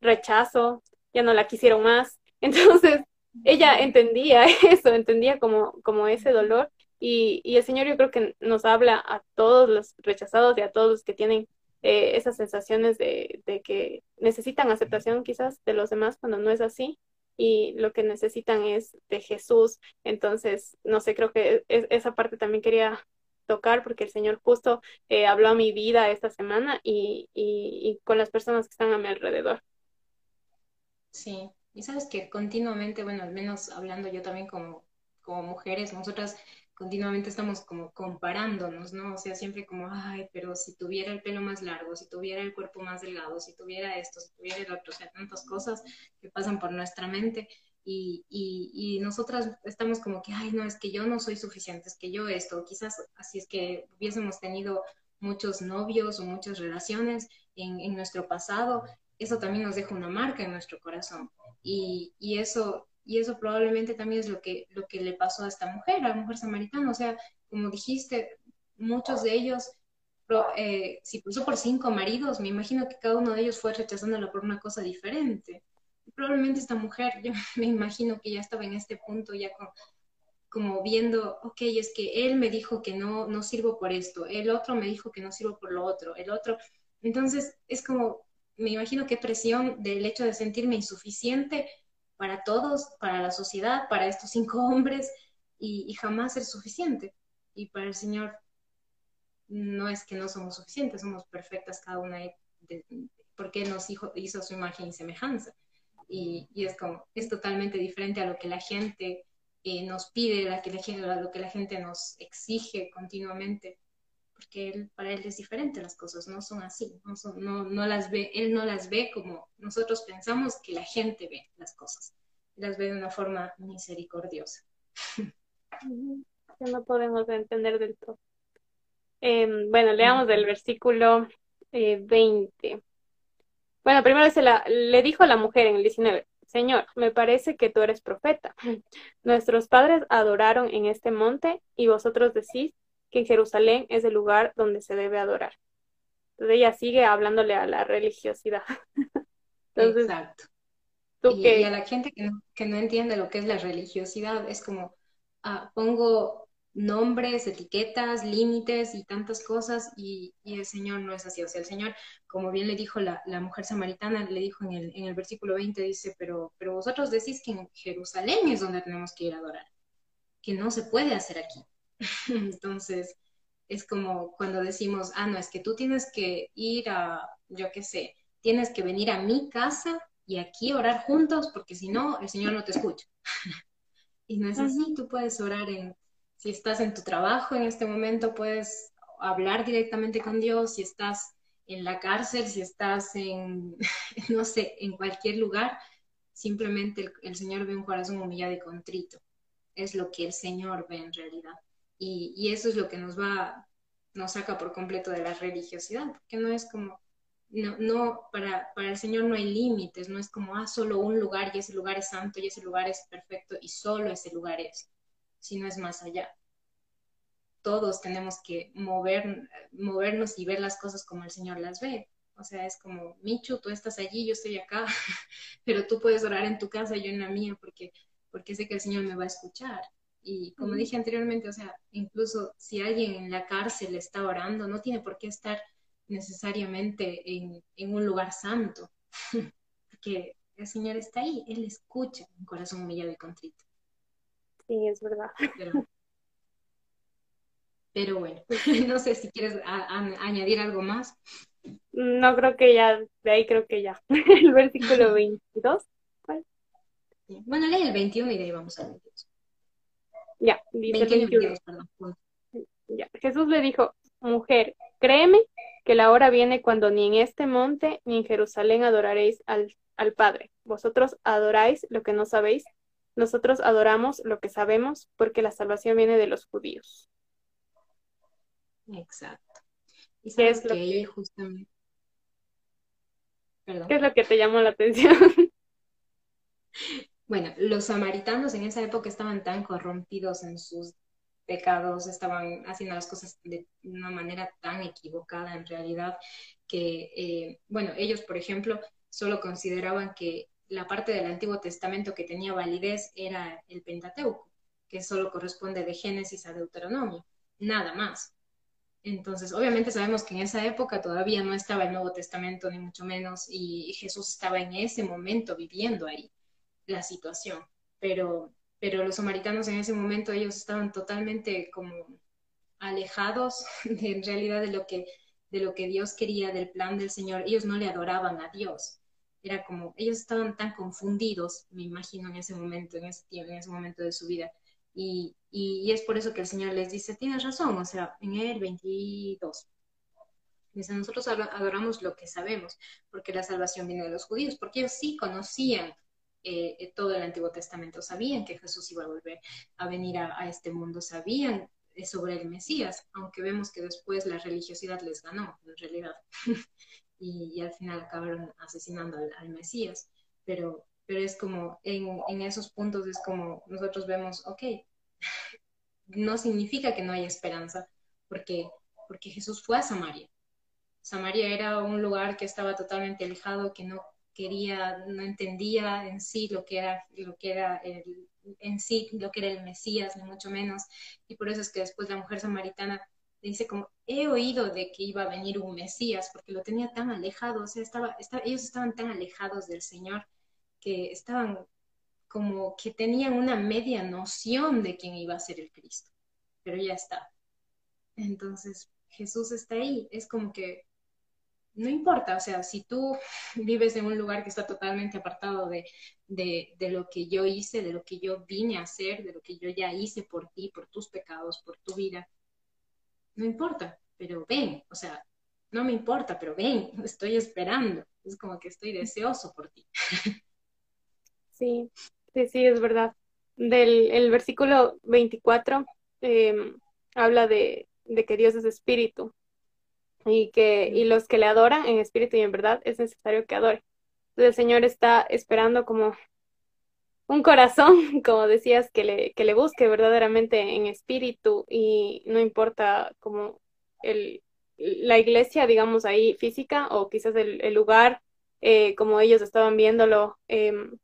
rechazo, ya no la quisieron más. Entonces, ella entendía eso, entendía como, como ese dolor y, y, el Señor yo creo que nos habla a todos los rechazados y a todos los que tienen eh, esas sensaciones de, de, que necesitan aceptación quizás de los demás cuando no es así y lo que necesitan es de Jesús. Entonces, no sé, creo que esa parte también quería tocar porque el Señor justo eh, habló a mi vida esta semana y, y, y con las personas que están a mi alrededor. Sí, y sabes que continuamente, bueno, al menos hablando yo también como, como mujeres, nosotras continuamente estamos como comparándonos, ¿no? O sea, siempre como, ay, pero si tuviera el pelo más largo, si tuviera el cuerpo más delgado, si tuviera esto, si tuviera el otro, o sea, tantas cosas que pasan por nuestra mente. Y, y, y, nosotras estamos como que, ay, no, es que yo no soy suficiente, es que yo esto, quizás así es que hubiésemos tenido muchos novios o muchas relaciones en, en nuestro pasado, eso también nos deja una marca en nuestro corazón. Y, y, eso, y eso probablemente también es lo que, lo que le pasó a esta mujer, a la mujer samaritana. O sea, como dijiste, muchos de ellos, eh, si pasó por cinco maridos, me imagino que cada uno de ellos fue rechazándola por una cosa diferente. Probablemente esta mujer, yo me imagino que ya estaba en este punto, ya como viendo, ok, es que él me dijo que no, no sirvo por esto, el otro me dijo que no sirvo por lo otro, el otro. Entonces, es como me imagino qué presión del hecho de sentirme insuficiente para todos, para la sociedad, para estos cinco hombres y, jamás ser suficiente. Y para el Señor no es que no somos suficientes, somos perfectas cada una porque nos hizo, su imagen y semejanza. Y, es como, es totalmente diferente a lo que la gente eh, nos pide, a, que a lo que la gente nos exige continuamente porque él, para él es diferente las cosas, no son así, no, son, no, no las ve, él no las ve como nosotros pensamos que la gente ve las cosas, las ve de una forma misericordiosa. No podemos entender del todo. Em, bueno, leamos del versículo 20. Eh, bueno, primero se la, le dijo a la mujer en el 19, Señor, me parece que tú eres profeta. Nuestros padres adoraron en este monte y vosotros decís que Jerusalén es el lugar donde se debe adorar. Entonces ella sigue hablándole a la religiosidad. Exacto. y, a la gente que no, entiende lo que es la religiosidad, es como, ah, pongo nombres, etiquetas, límites y tantas cosas y, el Señor no es así. O sea, el Señor, como bien le dijo la, mujer samaritana, le dijo en el, en el versículo 20, dice, pero, pero vosotros decís que en Jerusalén es donde tenemos que ir a adorar, que no se puede hacer aquí. Entonces, es como cuando decimos, ah, no, es que tú tienes que ir a, yo qué sé, tienes que venir a mi casa y aquí orar juntos, porque si no, el Señor no te escucha. y no es así, tú puedes orar en, si estás en tu trabajo en este momento, puedes hablar directamente con Dios, si estás en la cárcel, si estás en, no sé, en cualquier lugar, simplemente el, el Señor ve un corazón humillado y contrito. Es lo que el Señor ve en realidad. Y, eso es lo que nos va, nos saca por completo de la religiosidad, porque no es como, no, no para, para el Señor no hay límites, no es como, ah, solo un lugar y ese lugar es santo y ese lugar es perfecto y solo ese lugar es, sino es más allá. Todos tenemos que mover, movernos y ver las cosas como el Señor las ve. O sea, es como, Michu, tú estás allí, yo estoy acá, pero tú puedes orar en tu casa, yo en la mía, porque, porque sé que el Señor me va a escuchar. Y como dije anteriormente, o sea, incluso si alguien en la cárcel está orando, no tiene por qué estar necesariamente en, un lugar santo. porque el Señor está ahí, Él escucha un corazón humillado y contrito. Sí, es verdad. Pero, bueno, no sé si quieres añadir algo más. No creo que ya, de ahí creo que ya. el versículo 22. ¿cuál? Bueno, lee el 21 y de ahí vamos al 22. Ya, dice 21. Ya. Jesús le dijo, mujer, créeme que la hora viene cuando ni en este monte ni en Jerusalén adoraréis al, al Padre. Vosotros adoráis lo que no sabéis, nosotros adoramos lo que sabemos, porque la salvación viene de los judíos. Exacto. ¿Y sabes ¿Qué es que, justamente... ¿Qué es lo que te llamó la atención? Bueno, los samaritanos en esa época estaban tan corrompidos en sus pecados, estaban haciendo las cosas de una manera tan equivocada en realidad que, eh, bueno, ellos, por ejemplo, solo consideraban que la parte del Antiguo Testamento que tenía validez era el Pentateuco, que solo corresponde de Génesis a Deuteronomio, nada más. Entonces, obviamente sabemos que en esa época todavía no estaba el Nuevo Testamento, ni mucho menos, y Jesús estaba en ese momento viviendo ahí la situación, pero pero los samaritanos en ese momento ellos estaban totalmente como alejados de, en realidad de lo que de lo que Dios quería del plan del Señor. Ellos no le adoraban a Dios. Era como ellos estaban tan confundidos, me imagino en ese momento, en ese en ese momento de su vida. Y, y, es por eso que el Señor les dice, tienes razón, o sea, en el 22. Dice, nosotros adoramos lo que sabemos, porque la salvación viene de los judíos, porque ellos sí conocían eh, eh, todo el Antiguo Testamento. Sabían que Jesús iba a volver a venir a, este mundo, sabían eh, sobre el Mesías, aunque vemos que después la religiosidad les ganó, en realidad, y, al final acabaron asesinando al, Mesías. Pero, pero es como, en, esos puntos es como nosotros vemos, ok, no significa que no haya esperanza, porque, porque Jesús fue a Samaria. Samaria era un lugar que estaba totalmente alejado, que no quería, no entendía en sí lo que era, lo que era el, en sí lo que era el Mesías, ni mucho menos. Y por eso es que después la mujer samaritana dice como, he oído de que iba a venir un Mesías, porque lo tenía tan alejado, o sea, estaba, ellos estaban tan alejados del Señor que estaban como que tenían una media noción de quién iba a ser el Cristo, pero ya está. Entonces, Jesús está ahí, es como que no importa, o sea, si tú vives en un lugar que está totalmente apartado de, lo que yo hice, de lo que yo vine a hacer, de lo que yo ya hice por ti, por tus pecados, por tu vida, no importa, pero ven, o sea, no me importa, pero ven, estoy esperando, es como que estoy deseoso por ti. Sí, sí, sí, es verdad. Del el versículo 24 em, habla de, de que Dios es espíritu y que y los que le adoran en espíritu y en verdad es necesario que adore. Entonces el Señor está esperando como un corazón, como decías, que le, que le busque verdaderamente en espíritu y no importa como el, la iglesia, digamos ahí física o quizás el, lugar eh, como ellos estaban viéndolo. Em,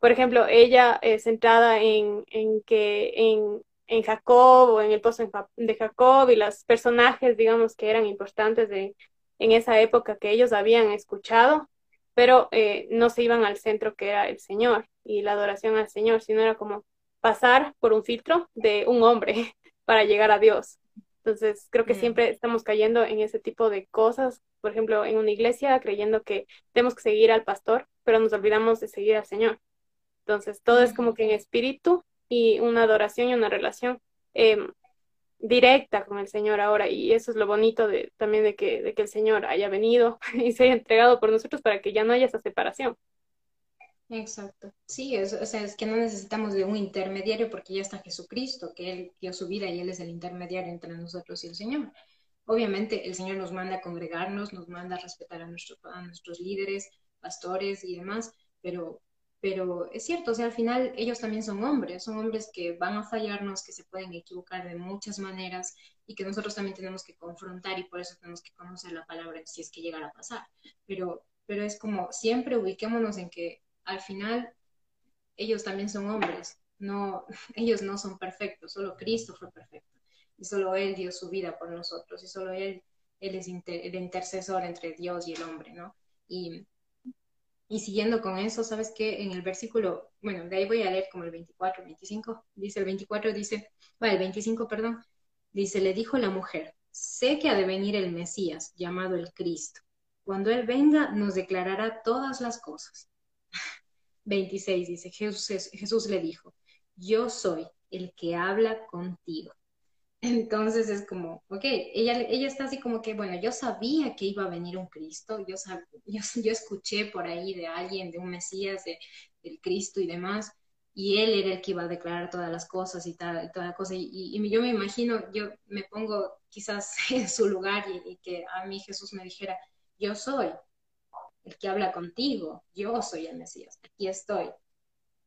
por ejemplo, ella eh, centrada en, en que en, en Jacob o en el pozo de Jacob y los personajes, digamos, que eran importantes de, en esa época que ellos habían escuchado, pero eh, no se iban al centro que era el Señor y la adoración al Señor, sino era como pasar por un filtro de un hombre para llegar a Dios. Entonces, creo que mm. siempre estamos cayendo en ese tipo de cosas, por ejemplo, en una iglesia, creyendo que tenemos que seguir al pastor, pero nos olvidamos de seguir al Señor. Entonces, todo es como que en espíritu y una adoración y una relación em, directa con el Señor ahora. Y eso es lo bonito de, también de que, de que el Señor haya venido y se haya entregado por nosotros para que ya no haya esa separación. Exacto. Sí, es, o sea, es que no necesitamos de un intermediario porque ya está Jesucristo, que Él dio su vida y Él es el intermediario entre nosotros y el Señor. Obviamente el Señor nos manda a congregarnos, nos manda a respetar a, nuestro, a nuestros líderes, pastores y demás, pero pero es cierto, o sea, al final ellos también son hombres, son hombres que van a fallarnos, que se pueden equivocar de muchas maneras y que nosotros también tenemos que confrontar y por eso tenemos que conocer la palabra si es que llegara a pasar. Pero, pero es como siempre ubiquémonos en que al final ellos también son hombres, no, ellos no son perfectos, solo Cristo fue perfecto y solo Él dio su vida por nosotros y solo Él, él es el intercesor entre Dios y el hombre, ¿no? Y, Y siguiendo con eso, ¿sabes qué? En el versículo, bueno, de ahí voy a leer como el 24, 25, dice el 24, dice, bueno, el 25, perdón, dice, le dijo la mujer, sé que ha de venir el Mesías, llamado el Cristo. Cuando Él venga, nos declarará todas las cosas. 26 dice, Jesús, Jesús le dijo, yo soy el que habla contigo. Entonces es como, ok, ella, ella está así como que, bueno, yo sabía que iba a venir un Cristo, yo, yo, yo, escuché por ahí de alguien, de un Mesías, de, del Cristo y demás, y él era el que iba a declarar todas las cosas y tal, toda cosa, y, y, yo me imagino, yo me pongo quizás en su lugar y, que a mí Jesús me dijera, yo soy el que habla contigo, yo soy el Mesías, aquí estoy.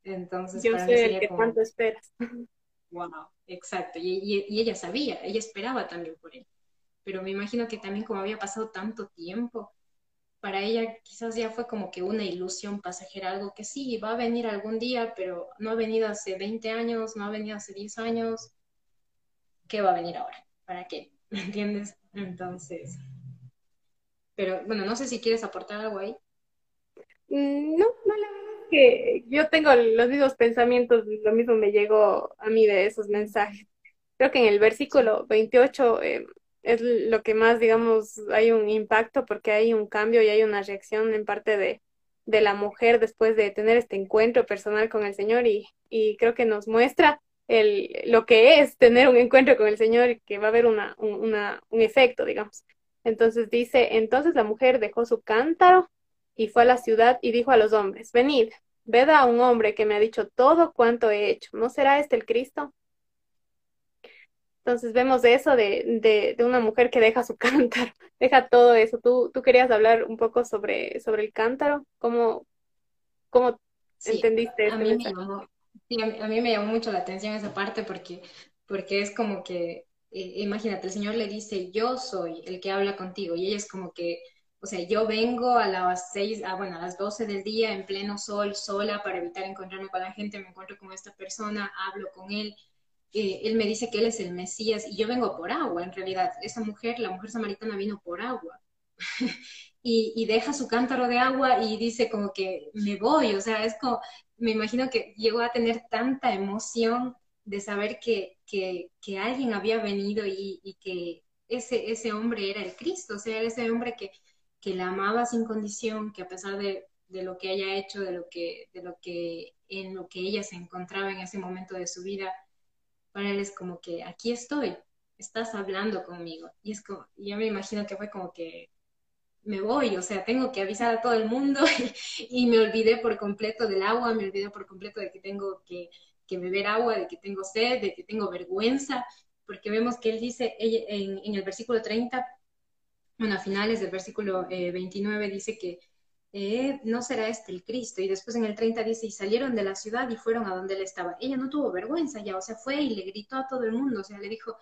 Entonces, yo soy el que tanto esperas. Wow, exacto. Y, ella sabía, ella esperaba también por él. Pero me imagino que también como había pasado tanto tiempo, para ella quizás ya fue como que una ilusión pasajera, algo que sí, va a venir algún día, pero no ha venido hace 20 años, no ha venido hace 10 años. ¿Qué va a venir ahora? ¿Para qué? ¿Me entiendes? Entonces, pero bueno, no sé si quieres aportar algo ahí. Mm, no, no, la que yo tengo los mismos pensamientos, lo mismo me llegó a mí de esos mensajes. Creo que en el versículo 28 eh, es lo que más, digamos, hay un impacto porque hay un cambio y hay una reacción en parte de, de la mujer después de tener este encuentro personal con el Señor y, y creo que nos muestra el, lo que es tener un encuentro con el Señor y que va a haber una, una, un efecto, digamos. Entonces dice, entonces la mujer dejó su cántaro y fue a la ciudad y dijo a los hombres, venid, ved a un hombre que me ha dicho todo cuanto he hecho, ¿no será este el Cristo? Entonces vemos eso de, de, una mujer que deja su cántaro, deja todo eso. Tú, tú querías hablar un poco sobre, sobre el cántaro, ¿cómo, cómo entendiste a mí, me llamó, a mí me llamó mucho la atención esa parte porque, porque es como que, eh, imagínate, el Señor le dice, yo soy el que habla contigo, y ella es como que o sea, yo vengo a las seis, ah, bueno, a las 12 del día en pleno sol, sola, para evitar encontrarme con la gente, me encuentro con esta persona, hablo con él, eh, él me dice que él es el Mesías y yo vengo por agua, en realidad. Esa mujer, la mujer samaritana vino por agua. y, deja su cántaro de agua y dice como que me voy, o sea, es como, me imagino que llegó a tener tanta emoción de saber que, que, alguien había venido y, y, que ese, ese hombre era el Cristo, o sea, ese hombre que, que la amaba sin condición, que a pesar de, lo que haya hecho, de lo que, de lo que, en lo que ella se encontraba en ese momento de su vida, para él es como que aquí estoy, estás hablando conmigo. Y es como, yo me imagino que fue como que me voy, o sea, tengo que avisar a todo el mundo y, me olvidé por completo del agua, me olvidé por completo de que tengo que, beber agua, de que tengo sed, de que tengo vergüenza, porque vemos que él dice en, en el versículo 30, bueno, a finales del versículo 29 eh, dice que eh, no será este el Cristo. Y después en el 30 dice, y salieron de la ciudad y fueron a donde él estaba. Ella no tuvo vergüenza ya, o sea, fue y le gritó a todo el mundo, o sea, le dijo,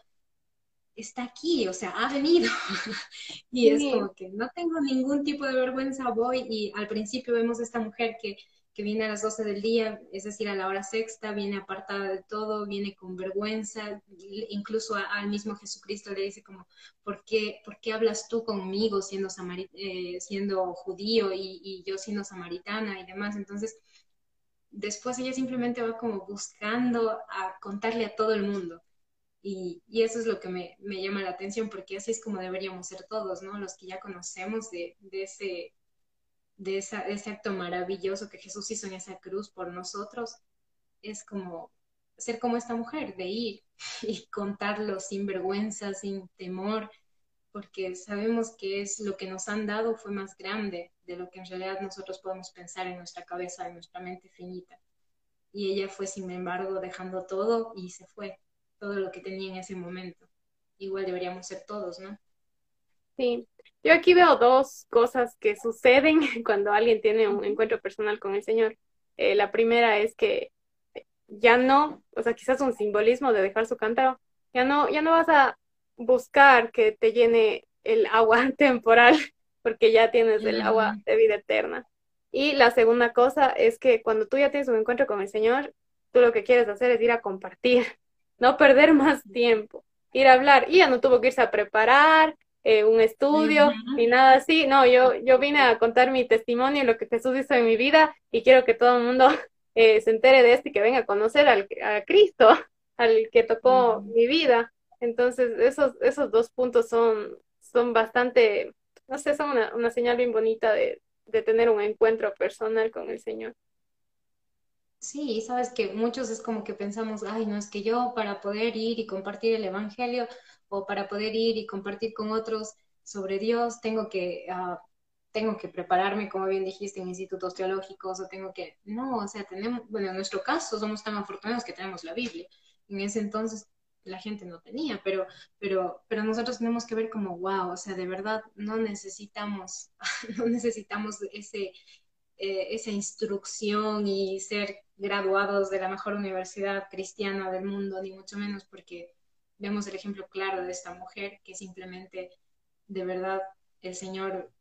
está aquí, o sea, ha venido. y es como que no tengo ningún tipo de vergüenza, voy. Y al principio vemos a esta mujer que que viene a las 12 del día, es decir, a la hora sexta, viene apartada de todo, viene con vergüenza, incluso al mismo Jesucristo le dice como, ¿por qué, ¿por qué hablas tú conmigo siendo, eh, siendo judío y, yo siendo samaritana y demás? Entonces, después ella simplemente va como buscando a contarle a todo el mundo. Y, y eso es lo que me, llama la atención, porque así es como deberíamos ser todos, ¿no? Los que ya conocemos de ese de, ese acto maravilloso que Jesús hizo en esa cruz por nosotros, es como ser como esta mujer, de ir y contarlo sin vergüenza, sin temor, porque sabemos que es lo que nos han dado fue más grande de lo que en realidad nosotros podemos pensar en nuestra cabeza, en nuestra mente finita. Y ella fue, sin embargo, dejando todo y se fue, todo lo que tenía en ese momento. Igual deberíamos ser todos, ¿no? Sí, yo aquí veo dos cosas que suceden cuando alguien tiene un encuentro personal con el Señor. Eh, la primera es que ya no, o sea, quizás un simbolismo de dejar su cántaro, ya no, ya no vas a buscar que te llene el agua temporal, porque ya tienes el agua de vida eterna. Y la segunda cosa es que cuando tú ya tienes un encuentro con el Señor, tú lo que quieres hacer es ir a compartir, no perder más tiempo, ir a hablar. Y ya no tuvo que irse a preparar, eh, un estudio ni nada así. No, yo, yo vine a contar mi testimonio y lo que Jesús hizo en mi vida y quiero que todo el mundo eh, se entere de esto y que venga a conocer al, a Cristo, al que tocó mi vida. Entonces, esos, esos dos puntos son, son bastante, no sé, son una, una señal bien bonita de, de tener un encuentro personal con el Señor. Sí, sabes que muchos es como que pensamos, ay, no es que yo para poder ir y compartir el Evangelio o para poder ir y compartir con otros sobre Dios, tengo que, uh, tengo que prepararme, como bien dijiste, en institutos teológicos o tengo que, no, o sea, tenemos, bueno, en nuestro caso somos tan afortunados que tenemos la Biblia. En ese entonces la gente no tenía, pero, pero, pero nosotros tenemos que ver como, wow, o sea, de verdad no necesitamos, no necesitamos ese, eh, esa instrucción y ser graduados de la mejor universidad cristiana del mundo, ni mucho menos porque vemos el ejemplo claro de esta mujer que simplemente, de verdad, el Señor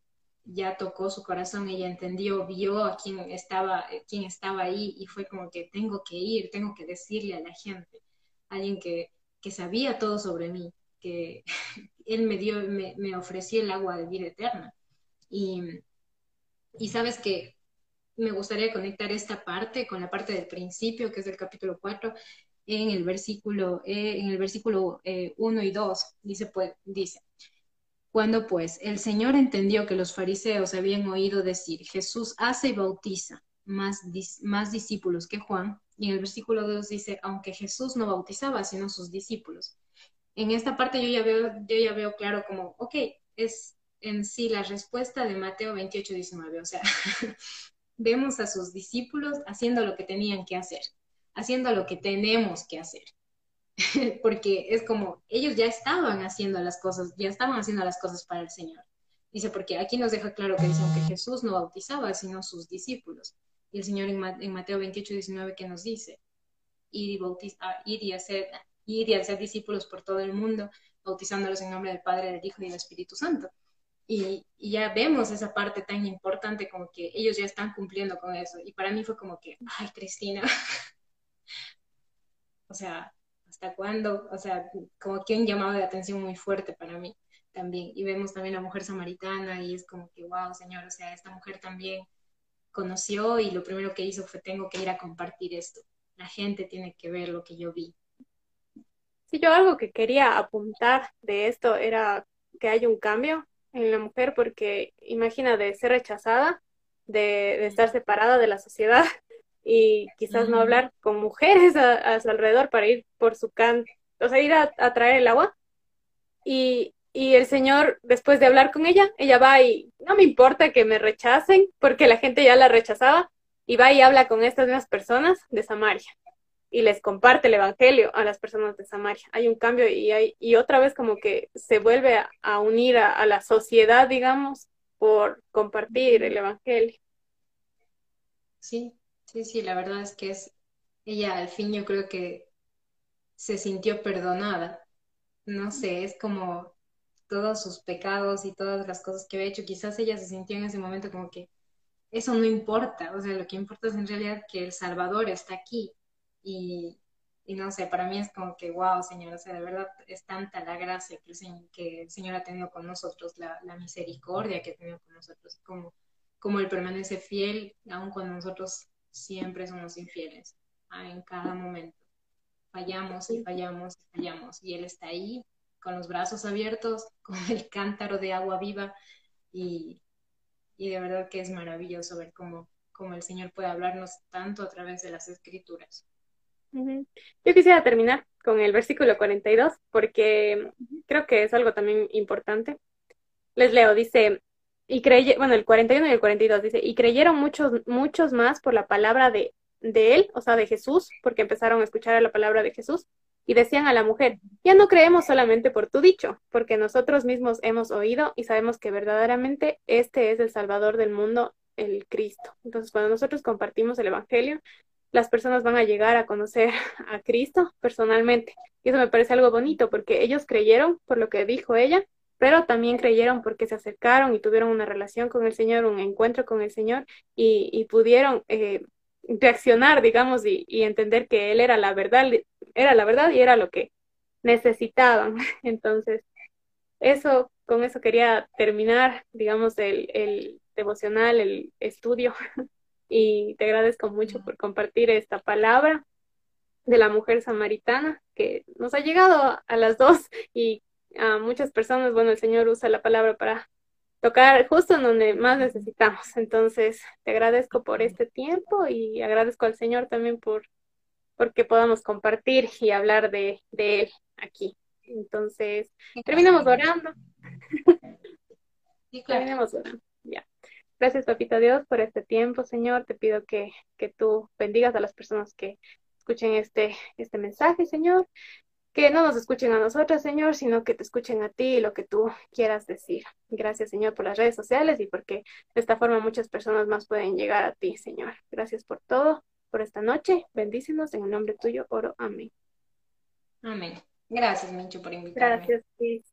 ya tocó su corazón, ella entendió, vio a quién estaba, quién estaba ahí y fue como que tengo que ir, tengo que decirle a la gente, alguien que, que sabía todo sobre mí, que él me dio, me, me ofreció el agua de vida eterna. Y, y sabes que me gustaría conectar esta parte con la parte del principio, que es el capítulo 4, en el versículo, eh, en el versículo 1 eh, y 2. Dice, pues, dice, cuando pues el Señor entendió que los fariseos habían oído decir, Jesús hace y bautiza más, más discípulos que Juan, y en el versículo 2 dice, aunque Jesús no bautizaba, sino sus discípulos. En esta parte yo ya veo, yo ya veo claro como, ok, es en sí la respuesta de Mateo 28, 19, o sea, vemos a sus discípulos haciendo lo que tenían que hacer, haciendo lo que tenemos que hacer. porque es como, ellos ya estaban haciendo las cosas, ya estaban haciendo las cosas para el Señor. Dice, porque aquí nos deja claro que dicen que Jesús no bautizaba, sino sus discípulos. Y el Señor en, Mateo 28, 19, que nos dice, ir y, bautizar, ir, y hacer, ir y hacer discípulos por todo el mundo, bautizándolos en nombre del Padre, del Hijo y del Espíritu Santo. Y, ya vemos esa parte tan importante como que ellos ya están cumpliendo con eso. Y para mí fue como que, ay, Cristina, o sea, ¿hasta cuándo? O sea, como que un llamado de atención muy fuerte para mí también. Y vemos también la mujer samaritana y es como que, wow, Señor, o sea, esta mujer también conoció y lo primero que hizo fue, tengo que ir a compartir esto. La gente tiene que ver lo que yo vi. Sí, yo algo que quería apuntar de esto era que hay un cambio en la mujer porque imagina de ser rechazada, de, estar separada de la sociedad y quizás no hablar con mujeres a, su alrededor para ir por su can, o sea, ir a, traer el agua. Y, y el Señor, después de hablar con ella, ella va y no me importa que me rechacen, porque la gente ya la rechazaba, y va y habla con estas mismas personas de Samaria y les comparte el evangelio a las personas de Samaria. Hay un cambio y hay y otra vez como que se vuelve a, unir a, la sociedad, digamos, por compartir el evangelio. Sí, sí, sí, la verdad es que es ella al fin yo creo que se sintió perdonada. No sé, es como todos sus pecados y todas las cosas que había hecho, quizás ella se sintió en ese momento como que eso no importa, o sea, lo que importa es en realidad que el Salvador está aquí. Y, no sé, para mí es como que, wow, Señor, o sea, de verdad es tanta la gracia que el Señor, que el Señor ha tenido con nosotros, la, misericordia que ha tenido con nosotros, como, como Él permanece fiel, aun cuando nosotros siempre somos infieles, ah, en cada momento. Fallamos y fallamos y fallamos, y Él está ahí con los brazos abiertos, con el cántaro de agua viva, y, y de verdad que es maravilloso ver cómo, cómo el Señor puede hablarnos tanto a través de las escrituras. Yo quisiera terminar con el versículo 42 porque creo que es algo también importante. Les leo, dice, y creye, bueno, el 41 y el 42 dice, y creyeron muchos, muchos más por la palabra de, de él, o sea, de Jesús, porque empezaron a escuchar la palabra de Jesús, y decían a la mujer, ya no creemos solamente por tu dicho, porque nosotros mismos hemos oído y sabemos que verdaderamente este es el Salvador del mundo, el Cristo. Entonces, cuando nosotros compartimos el Evangelio, las personas van a llegar a conocer a Cristo personalmente. Y eso me parece algo bonito porque ellos creyeron por lo que dijo ella, pero también creyeron porque se acercaron y tuvieron una relación con el Señor, un encuentro con el Señor y, pudieron eh, reaccionar, digamos, y, y, entender que Él era la verdad, era la verdad y era lo que necesitaban. Entonces, eso, con eso quería terminar, digamos, el, el devocional, el estudio. Y te agradezco mucho por compartir esta palabra de la mujer samaritana que nos ha llegado a las dos y a muchas personas, bueno, el Señor usa la palabra para tocar justo en donde más necesitamos. Entonces, te agradezco por este tiempo y agradezco al Señor también por porque podamos compartir y hablar de, de Él aquí. Entonces, terminamos orando. Terminamos orando. Ya. Gracias, Papito Dios, por este tiempo, Señor. Te pido que, que tú bendigas a las personas que escuchen este, este mensaje, Señor. Que no nos escuchen a nosotros, Señor, sino que te escuchen a ti y lo que tú quieras decir. Gracias, Señor, por las redes sociales y porque de esta forma muchas personas más pueden llegar a ti, Señor. Gracias por todo, por esta noche. Bendícenos en el nombre tuyo, oro. Amén. Amén. Gracias, Mincho, por invitarme. Gracias, Cris.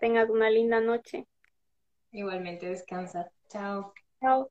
Tengas una linda noche. Igualmente, descansa. Chao. Chao.